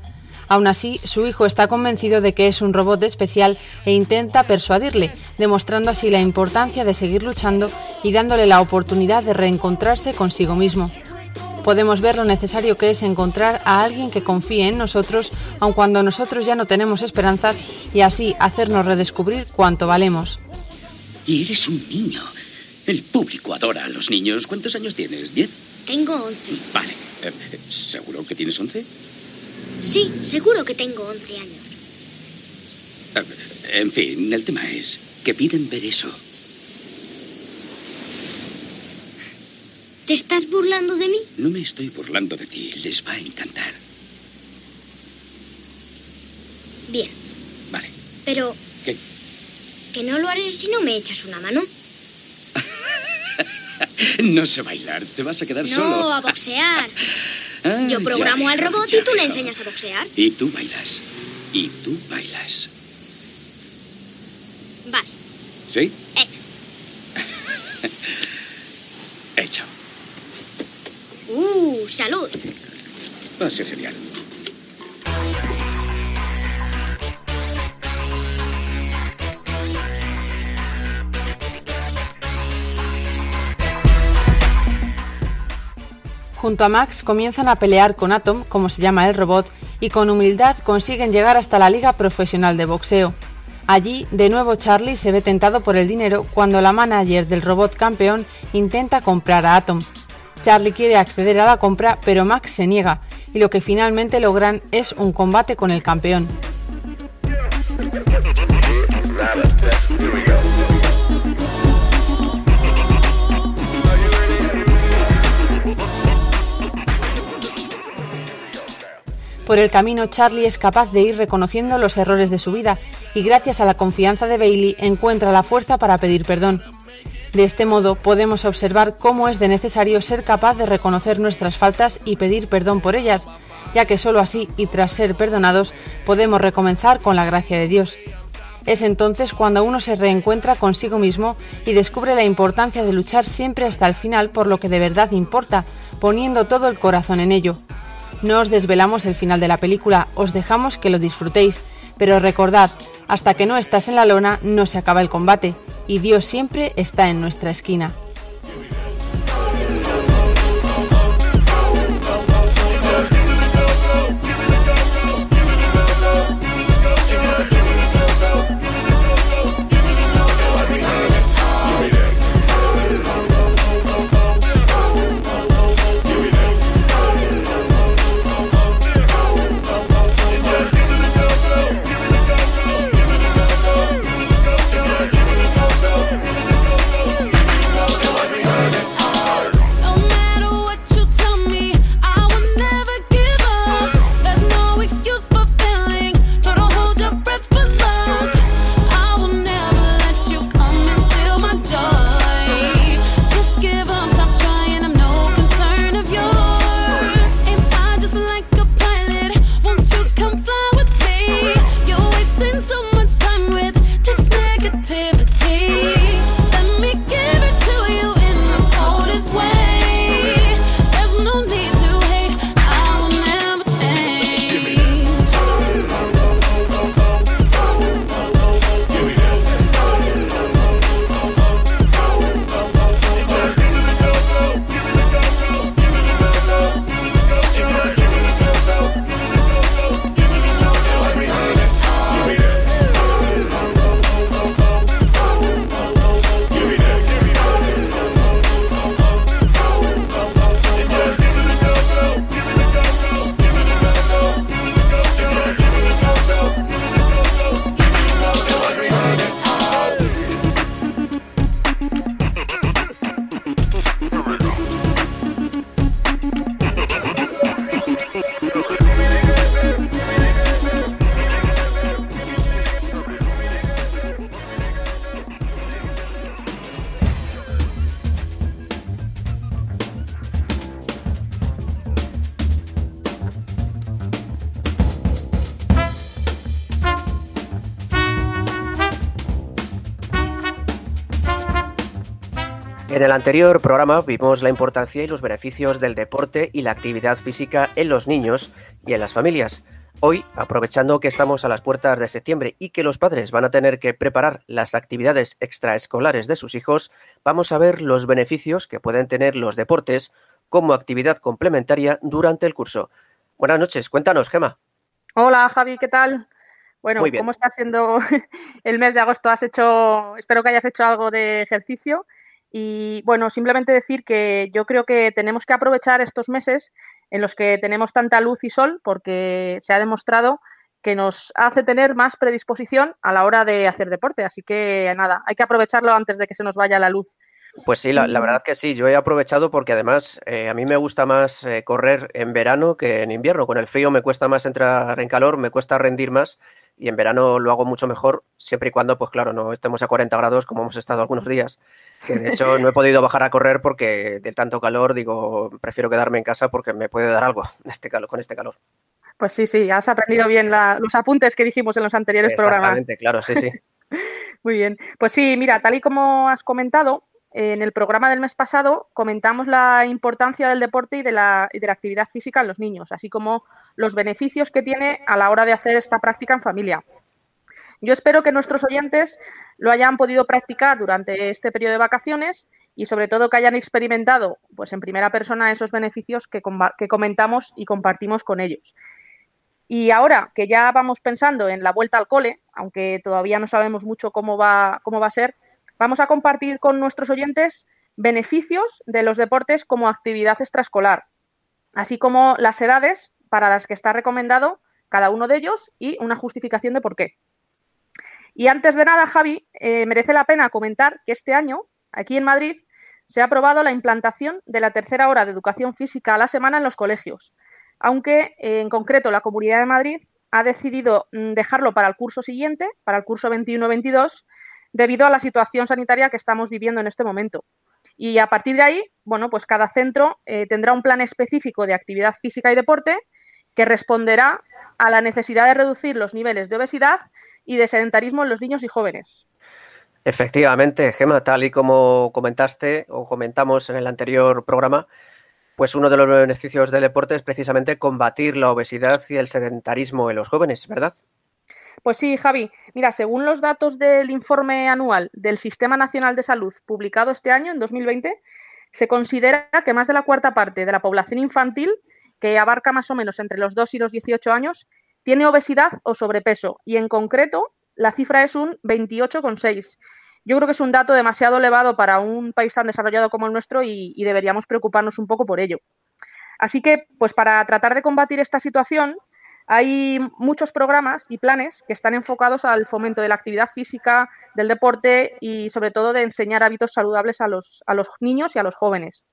[SPEAKER 6] Aún así, su hijo está convencido de que es un robot especial e intenta persuadirle, demostrando así la importancia de seguir luchando y dándole la oportunidad de reencontrarse consigo mismo. Podemos ver lo necesario que es encontrar a alguien que confíe en nosotros, aun cuando nosotros ya no tenemos esperanzas, y así hacernos redescubrir cuánto valemos.
[SPEAKER 10] Y eres un niño. El público adora a los niños. ¿Cuántos años tienes? ¿Diez?
[SPEAKER 12] Tengo 11.
[SPEAKER 10] Vale. Eh, ¿Seguro que tienes once?
[SPEAKER 12] Sí, seguro que tengo 11 años.
[SPEAKER 10] En fin, el tema es que piden ver eso.
[SPEAKER 12] ¿Te estás burlando de mí?
[SPEAKER 10] No me estoy burlando de ti. Les va a encantar.
[SPEAKER 12] Bien.
[SPEAKER 10] Vale.
[SPEAKER 12] Pero...
[SPEAKER 10] ¿Qué?
[SPEAKER 12] Que no lo haré si no me echas una mano. [LAUGHS]
[SPEAKER 10] No sé bailar, te vas a quedar
[SPEAKER 12] No,
[SPEAKER 10] solo.
[SPEAKER 12] a boxear. [LAUGHS]
[SPEAKER 10] Ah,
[SPEAKER 12] Yo programo al robot y tú le enseñas a boxear.
[SPEAKER 10] Y tú bailas. Y tú bailas.
[SPEAKER 12] Vale,
[SPEAKER 10] ¿Sí?
[SPEAKER 12] hecho. [LAUGHS]
[SPEAKER 10] Hecho.
[SPEAKER 12] Uh, salud.
[SPEAKER 10] Va a ser genial.
[SPEAKER 6] Junto a Max comienzan a pelear con Atom, como se llama el robot, y con humildad consiguen llegar hasta la Liga Profesional de Boxeo. Allí, de nuevo Charlie se ve tentado por el dinero cuando la manager del robot campeón intenta comprar a Atom. Charlie quiere acceder a la compra, pero Max se niega, y lo que finalmente logran es un combate con el campeón. Por el camino, Charlie es capaz de ir reconociendo los errores de su vida y gracias a la confianza de Bailey encuentra la fuerza para pedir perdón. De este modo podemos observar cómo es de necesario ser capaz de reconocer nuestras faltas y pedir perdón por ellas, ya que sólo así y tras ser perdonados podemos recomenzar con la gracia de Dios. Es entonces cuando uno se reencuentra consigo mismo y descubre la importancia de luchar siempre hasta el final por lo que de verdad importa, poniendo todo el corazón en ello. No os desvelamos el final de la película, os dejamos que lo disfrutéis, pero recordad, hasta que no estás en la lona no se acaba el combate, y Dios siempre está en nuestra esquina.
[SPEAKER 2] Anterior programa vimos la importancia y los beneficios del deporte y la actividad física en los niños y en las familias. Hoy, aprovechando que estamos a las puertas de septiembre y que los padres van a tener que preparar las actividades extraescolares de sus hijos, vamos a ver los beneficios que pueden tener los deportes como actividad complementaria durante el curso. Buenas noches, cuéntanos, Gema.
[SPEAKER 3] Hola Javi, ¿qué tal? Bueno. ¿cómo está siendo [LAUGHS] el mes de agosto? ¿Has hecho, espero que hayas hecho algo de ejercicio? Y bueno, simplemente decir que yo creo que tenemos que aprovechar estos meses en los que tenemos tanta luz y sol, porque se ha demostrado que nos hace tener más predisposición a la hora de hacer deporte. Así que nada, hay que aprovecharlo antes de que se nos vaya la luz.
[SPEAKER 2] Pues sí, la, la verdad que sí, yo he aprovechado porque además eh, a mí me gusta más eh, correr en verano que en invierno. Con el frío me cuesta más entrar en calor, me cuesta rendir más y en verano lo hago mucho mejor, siempre y cuando, pues claro, no estemos a 40 grados como hemos estado algunos días, que de hecho no he podido bajar a correr porque de tanto calor, digo, prefiero quedarme en casa porque me puede dar algo [LAUGHS] este calor, con este calor.
[SPEAKER 3] Pues sí, sí, has aprendido bien los apuntes que dijimos en los anteriores programas.
[SPEAKER 2] Exactamente, claro, sí, sí. [LAUGHS]
[SPEAKER 3] Muy bien. Pues sí, mira, tal y como has comentado, en el programa del mes pasado comentamos la importancia del deporte y de, la, y de la actividad física en los niños, así como los beneficios que tiene a la hora de hacer esta práctica en familia. Yo espero que nuestros oyentes lo hayan podido practicar durante este periodo de vacaciones y sobre todo que hayan experimentado pues en primera persona esos beneficios que, que comentamos y compartimos con ellos. Y ahora que ya vamos pensando en la vuelta al cole, aunque todavía no sabemos mucho cómo va, cómo va a ser, Vamos a compartir con nuestros oyentes beneficios de los deportes como actividad extraescolar, así como las edades para las que está recomendado cada uno de ellos y una justificación de por qué. Y antes de nada, Javi, eh, merece la pena comentar que este año, aquí en Madrid, se ha aprobado la implantación de la tercera hora de educación física a la semana en los colegios, aunque eh, en concreto la Comunidad de Madrid ha decidido mm, dejarlo para el curso siguiente, para el curso 21-22, debido a la situación sanitaria que estamos viviendo en este momento. Y a partir de ahí, bueno, pues cada centro eh, tendrá un plan específico de actividad física y deporte que responderá a la necesidad de reducir los niveles de obesidad y de sedentarismo en los niños y jóvenes.
[SPEAKER 2] Efectivamente, Gema, tal y como comentaste o comentamos en el anterior programa, pues uno de los beneficios del deporte es precisamente combatir la obesidad y el sedentarismo en los jóvenes, ¿verdad?
[SPEAKER 3] Pues sí, Javi. Mira, según los datos del informe anual del Sistema Nacional de Salud publicado este año, en 2020, se considera que más de la cuarta parte de la población infantil, que abarca más o menos entre los 2 y los 18 años, tiene obesidad o sobrepeso. Y en concreto, la cifra es un 28,6. Yo creo que es un dato demasiado elevado para un país tan desarrollado como el nuestro y, y deberíamos preocuparnos un poco por ello. Así que, pues para tratar de combatir esta situación, hay muchos programas y planes que están enfocados al fomento de la actividad física, del deporte y sobre todo de enseñar hábitos saludables a los, a los niños y a los jóvenes.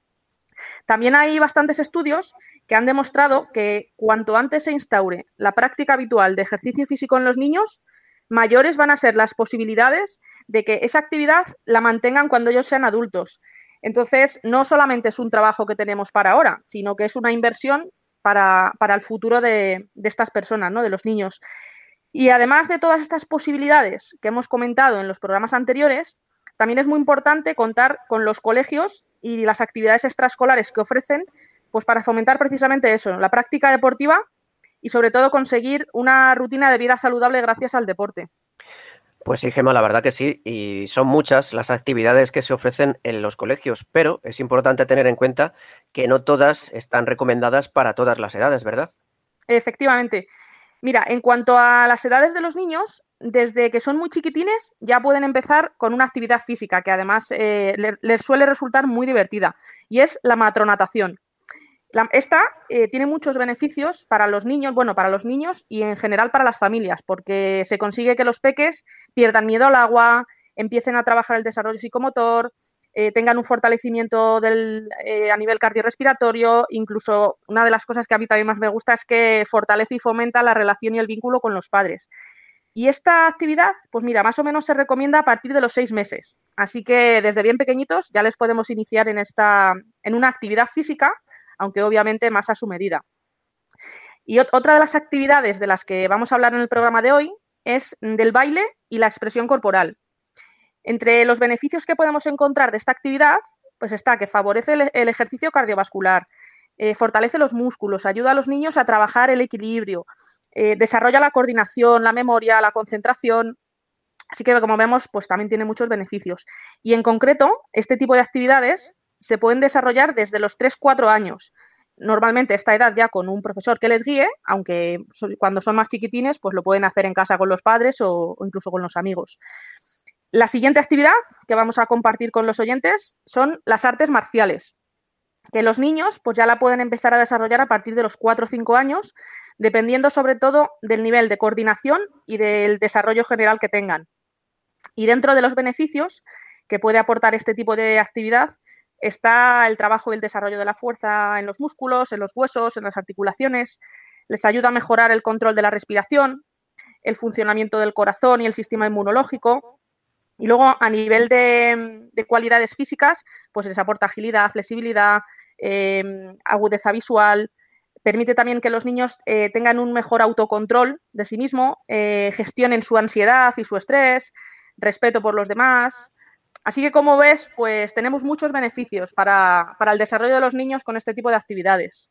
[SPEAKER 3] También hay bastantes estudios que han demostrado que cuanto antes se instaure la práctica habitual de ejercicio físico en los niños, mayores van a ser las posibilidades de que esa actividad la mantengan cuando ellos sean adultos. Entonces, no solamente es un trabajo que tenemos para ahora, sino que es una inversión para, el futuro de, estas personas, ¿no? de los niños. Y además de todas estas posibilidades que hemos comentado en los programas anteriores, también es muy importante contar con los colegios y las actividades extraescolares que ofrecen, pues para fomentar precisamente eso, la práctica deportiva y sobre todo conseguir una rutina de vida saludable gracias al deporte.
[SPEAKER 2] Pues sí, Gemma, la verdad que sí, y son muchas las actividades que se ofrecen en los colegios, pero es importante tener en cuenta que no todas están recomendadas para todas las edades, ¿verdad?
[SPEAKER 3] Efectivamente. Mira, en cuanto a las edades de los niños, desde que son muy chiquitines ya pueden empezar con una actividad física que además eh, les suele resultar muy divertida, y es la matronatación esta eh, tiene muchos beneficios para los niños, bueno, para los niños y en general para las familias, porque se consigue que los peques pierdan miedo al agua, empiecen a trabajar el desarrollo psicomotor, eh, tengan un fortalecimiento eh, a nivel cardiorrespiratorio, incluso una de las cosas que a mí también más me gusta es que fortalece y fomenta la relación y el vínculo con los padres. Y esta actividad, pues mira, más o menos se recomienda a partir de los seis meses. Así que desde bien pequeñitos ya les podemos iniciar en, esta, en una actividad física aunque obviamente más a su medida. Y otra de las actividades de las que vamos a hablar en el programa de hoy es del baile y la expresión corporal. Entre los beneficios que podemos encontrar de esta actividad, pues está que favorece el, ejercicio cardiovascular, eh, fortalece los músculos, ayuda a los niños a trabajar el equilibrio, eh, desarrolla la coordinación, la memoria, la concentración. Así que, como vemos, pues también tiene muchos beneficios. Y en concreto, este tipo de actividades se pueden desarrollar desde los 3-4 años. Normalmente esta edad ya con un profesor que les guíe, aunque cuando son más chiquitines, pues lo pueden hacer en casa con los padres o, incluso con los amigos. La siguiente actividad que vamos a compartir con los oyentes son las artes marciales, que los niños pues ya la pueden empezar a desarrollar a partir de los 4 o 5 años, dependiendo sobre todo del nivel de coordinación y del desarrollo general que tengan. Y dentro de los beneficios que puede aportar este tipo de actividad está el trabajo y el desarrollo de la fuerza en los músculos, en los huesos, en las articulaciones, les ayuda a mejorar el control de la respiración, el funcionamiento del corazón y el sistema inmunológico. Y luego, a nivel de, cualidades físicas, pues les aporta agilidad, flexibilidad, em, agudeza visual, permite también que los niños eh, tengan un mejor autocontrol de sí mismo, eh, gestionen su ansiedad y su estrés, respeto por los demás. Así que, como ves, pues tenemos muchos beneficios para, para el desarrollo de los niños con este tipo de actividades.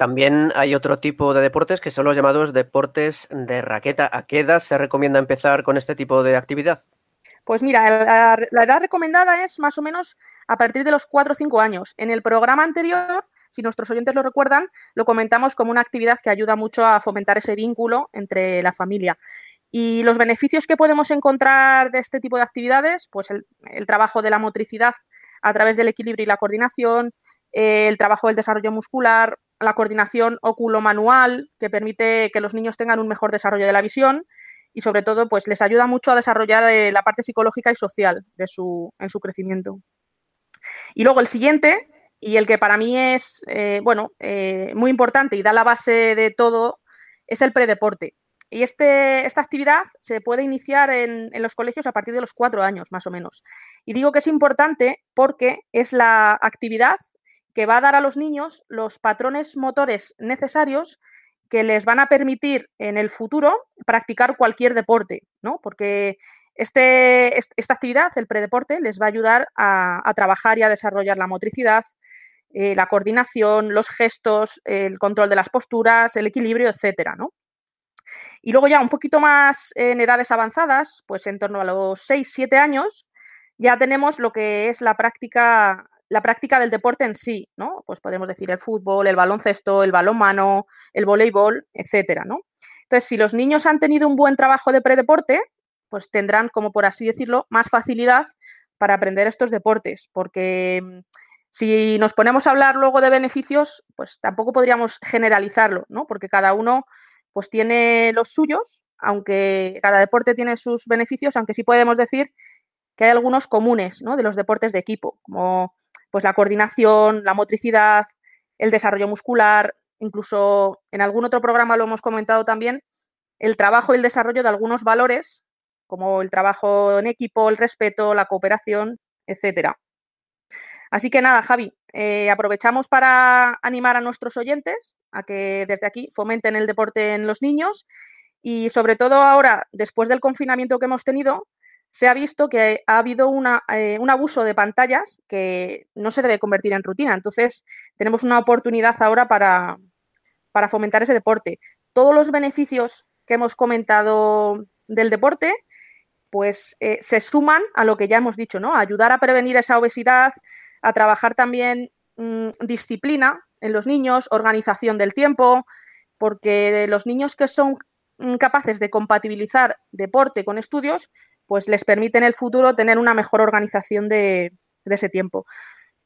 [SPEAKER 2] También hay otro tipo de deportes que son los llamados deportes de raqueta. ¿A qué edad se recomienda empezar con este tipo de actividad?
[SPEAKER 3] Pues mira, la, edad recomendada es más o menos a partir de los 4 o 5 años. En el programa anterior, si nuestros oyentes lo recuerdan, lo comentamos como una actividad que ayuda mucho a fomentar ese vínculo entre la familia. Y los beneficios que podemos encontrar de este tipo de actividades, pues el, trabajo de la motricidad a través del equilibrio y la coordinación, eh, el trabajo del desarrollo muscular, la coordinación óculo-manual, que permite que los niños tengan un mejor desarrollo de la visión y sobre todo pues les ayuda mucho a desarrollar eh, la parte psicológica y social de su, en su crecimiento. Y luego el siguiente, y el que para mí es eh, bueno, muy importante y da la base de todo, es el predeporte. Y este, esta actividad se puede iniciar en, los colegios a partir de los cuatro años, más o menos. Y digo que es importante porque es la actividad que va a dar a los niños los patrones motores necesarios que les van a permitir en el futuro practicar cualquier deporte, ¿no? Porque este, esta actividad, el predeporte, les va a ayudar a, trabajar y a desarrollar la motricidad, eh, la coordinación, los gestos, el control de las posturas, el equilibrio, etcétera, ¿no? Y luego ya un poquito más en edades avanzadas, pues en torno a los 6-7 años, ya tenemos lo que es la práctica, la práctica del deporte en sí, ¿no? Pues podemos decir el fútbol, el baloncesto, el balonmano, el voleibol, etcétera, ¿no? Entonces, si los niños han tenido un buen trabajo de predeporte, pues tendrán, como por así decirlo, más facilidad para aprender estos deportes, porque mm, si nos ponemos a hablar luego de beneficios, pues tampoco podríamos generalizarlo, ¿no? Porque cada uno pues tiene los suyos, aunque cada deporte tiene sus beneficios, aunque sí podemos decir que hay algunos comunes ¿no? de los deportes de equipo, como pues la coordinación, la motricidad, el desarrollo muscular, incluso en algún otro programa lo hemos comentado también, el trabajo y el desarrollo de algunos valores, como el trabajo en equipo, el respeto, la cooperación, etcétera. Así que nada, Javi, eh, aprovechamos para animar a nuestros oyentes a que desde aquí fomenten el deporte en los niños y sobre todo ahora, después del confinamiento que hemos tenido, se ha visto que ha habido eh, un abuso de pantallas que no se debe convertir en rutina. Entonces, tenemos una oportunidad ahora para, fomentar ese deporte. Todos los beneficios que hemos comentado del deporte, pues eh, se suman a lo que ya hemos dicho, ¿no? ayudar a prevenir esa obesidad, a trabajar también mm, disciplina en los niños, organización del tiempo, porque los niños que son mm, capaces de compatibilizar deporte con estudios, pues les permite en el futuro tener una mejor organización de, de ese tiempo.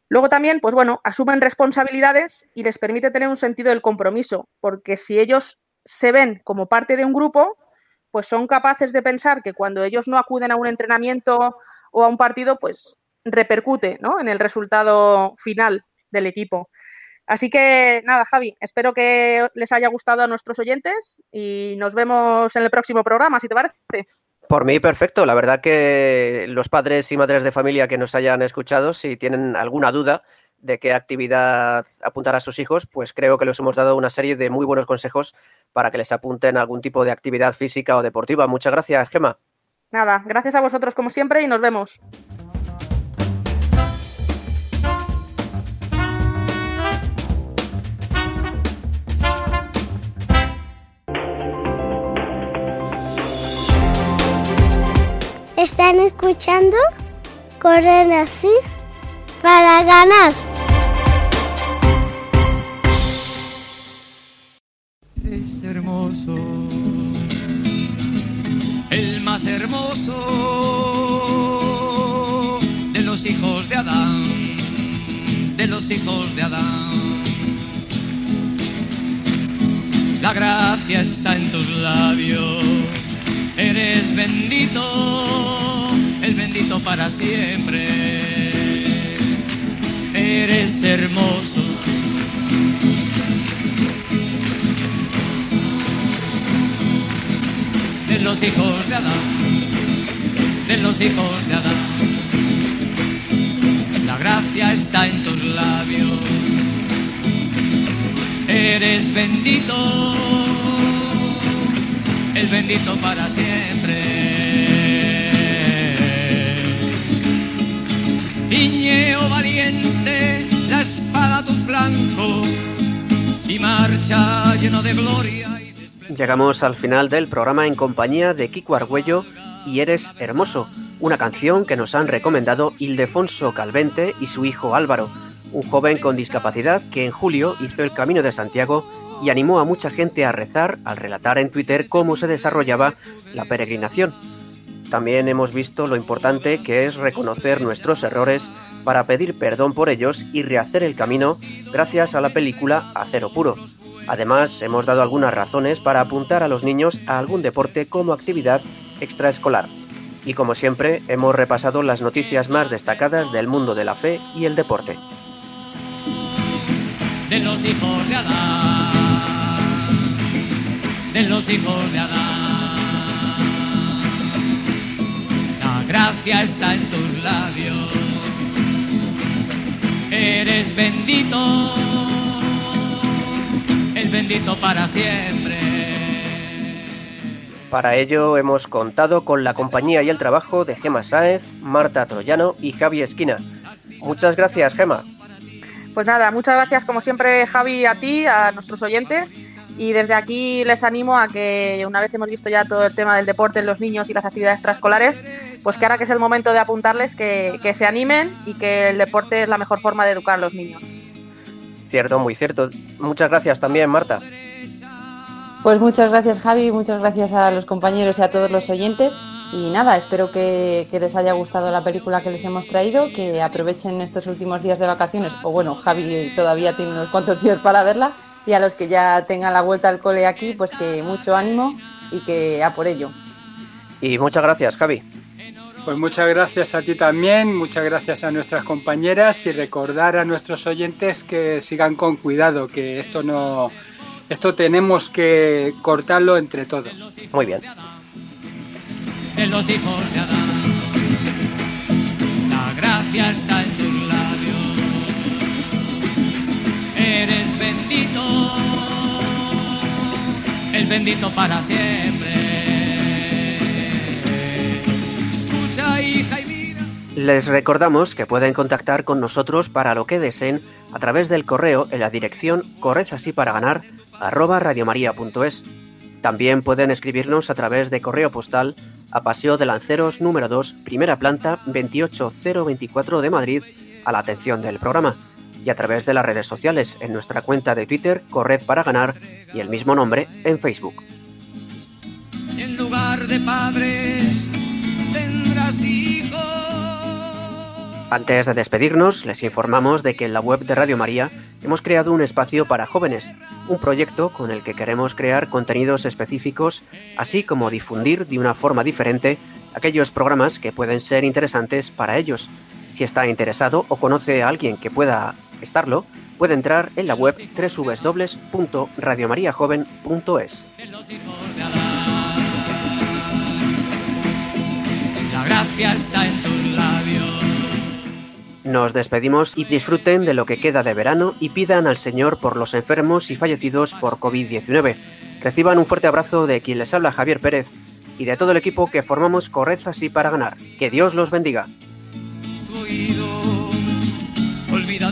[SPEAKER 3] Luego también, pues bueno, asumen responsabilidades y les permite tener un sentido del compromiso, porque si ellos se ven como parte de un grupo, pues son capaces de pensar que cuando ellos no acuden a un entrenamiento o a un partido, pues repercute ¿no? en el resultado final del equipo. Así que nada, Javi, espero que les haya gustado a nuestros oyentes y nos vemos en el próximo programa, si te parece.
[SPEAKER 2] Por mí, perfecto. La verdad que los padres y madres de familia que nos hayan escuchado, si tienen alguna duda de qué actividad apuntar a sus hijos, pues creo que les hemos dado una serie de muy buenos consejos para que les apunten a algún tipo de actividad física o deportiva. Muchas gracias, Gema.
[SPEAKER 3] Nada, gracias a vosotros como siempre y nos vemos.
[SPEAKER 16] Están escuchando Corren así para ganar.
[SPEAKER 17] Es hermoso, el más hermoso de los hijos de Adán, de los hijos de Adán. La gracia está en tus labios, eres bendito bendito para siempre. Eres hermoso. los hijos de Adán, de los hijos de Adán. La gracia está en tus labios, eres bendito, el bendito para siempre. Piñeo valiente, la espada a tu flanco y marcha lleno de gloria.
[SPEAKER 2] Llegamos al final del programa en compañía de Kiko Argüello y Eres Hermoso, una canción que nos han recomendado Ildefonso Calvente y su hijo Álvaro, un joven con discapacidad que en julio hizo el Camino de Santiago y animó a mucha gente a rezar al relatar en Twitter cómo se desarrollaba la peregrinación. También hemos visto lo importante que es reconocer nuestros errores para pedir perdón por ellos y rehacer el camino gracias a la película Acero Puro. Además, hemos dado algunas razones para apuntar a los niños a algún deporte como actividad extraescolar. Y como siempre, hemos repasado las noticias más destacadas del mundo de la fe y el deporte.
[SPEAKER 17] de los hijos de Adán, de los hijos de Adán. Gracia está en tus labios, eres bendito, el bendito para siempre.
[SPEAKER 2] Para ello hemos contado con la compañía y el trabajo de Gema Sáez, Marta Troyano y Javi Esquina. Muchas gracias, Gema.
[SPEAKER 3] Pues nada, muchas gracias como siempre Javi a ti, a nuestros oyentes y desde aquí les animo a que una vez hemos visto ya todo el tema del deporte en los niños y las actividades extraescolares, pues que ahora que es el momento de apuntarles que, que se animen y que el deporte es la mejor forma de educar a los niños.
[SPEAKER 2] Cierto, muy cierto. Muchas gracias también, Marta.
[SPEAKER 4] Pues muchas gracias Javi, muchas gracias a los compañeros y a todos los oyentes. Y nada, espero que, que, les haya gustado la película que les hemos traído, que aprovechen estos últimos días de vacaciones, o bueno, Javi todavía tiene unos cuantos días para verla, y a los que ya tengan la vuelta al cole aquí, pues que mucho ánimo y que a por ello.
[SPEAKER 2] Y muchas gracias, Javi.
[SPEAKER 5] Pues muchas gracias a ti también, muchas gracias a nuestras compañeras y recordar a nuestros oyentes que sigan con cuidado, que esto no esto tenemos que cortarlo entre todos.
[SPEAKER 2] Muy bien.
[SPEAKER 17] de los hijos de Adán. La gracia está en bendito para siempre. Escucha, hija, y mira.
[SPEAKER 2] Les recordamos que pueden contactar con nosotros para lo que deseen a través del correo en la dirección correzasíparaganar arroba radiomaria.es. También pueden escribirnos a través de correo postal a Paseo de Lanceros número 2, primera planta 28024 de Madrid, a la atención del programa, y a través de las redes sociales en nuestra cuenta de Twitter Corred para Ganar y el mismo nombre en Facebook.
[SPEAKER 17] En lugar de padres tendrás hijos.
[SPEAKER 2] Antes de despedirnos, les informamos de que en la web de Radio María hemos creado un espacio para jóvenes, un proyecto con el que queremos crear contenidos específicos, así como difundir de una forma diferente aquellos programas que pueden ser interesantes para ellos. Si está interesado o conoce a alguien que pueda estarlo, puede entrar en la web www.radiomariajoven.es. Nos despedimos y disfruten de lo que queda de verano y pidan al Señor por los enfermos y fallecidos por COVID-19. Reciban un fuerte abrazo de quien les habla Javier Pérez y de todo el equipo que formamos Correza así para ganar. Que Dios los bendiga.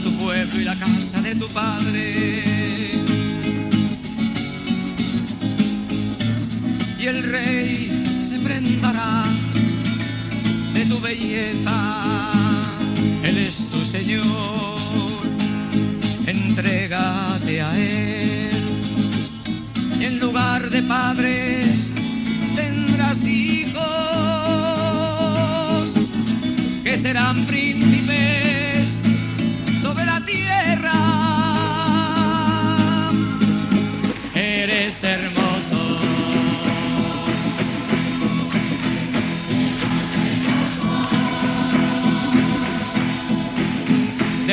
[SPEAKER 17] Tu pueblo y la casa de tu padre. Y el rey se prendará de tu belleza. Él es tu Señor. Entrégate a Él. Y en lugar de padres tendrás hijos que serán príncipes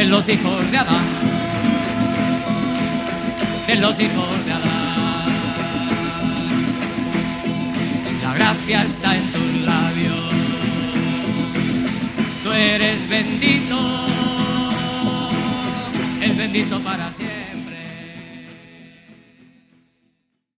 [SPEAKER 17] los hijos de Adán. De los hijos de Adán. La gracia está en tus labios. Tú eres bendito, es bendito para siempre.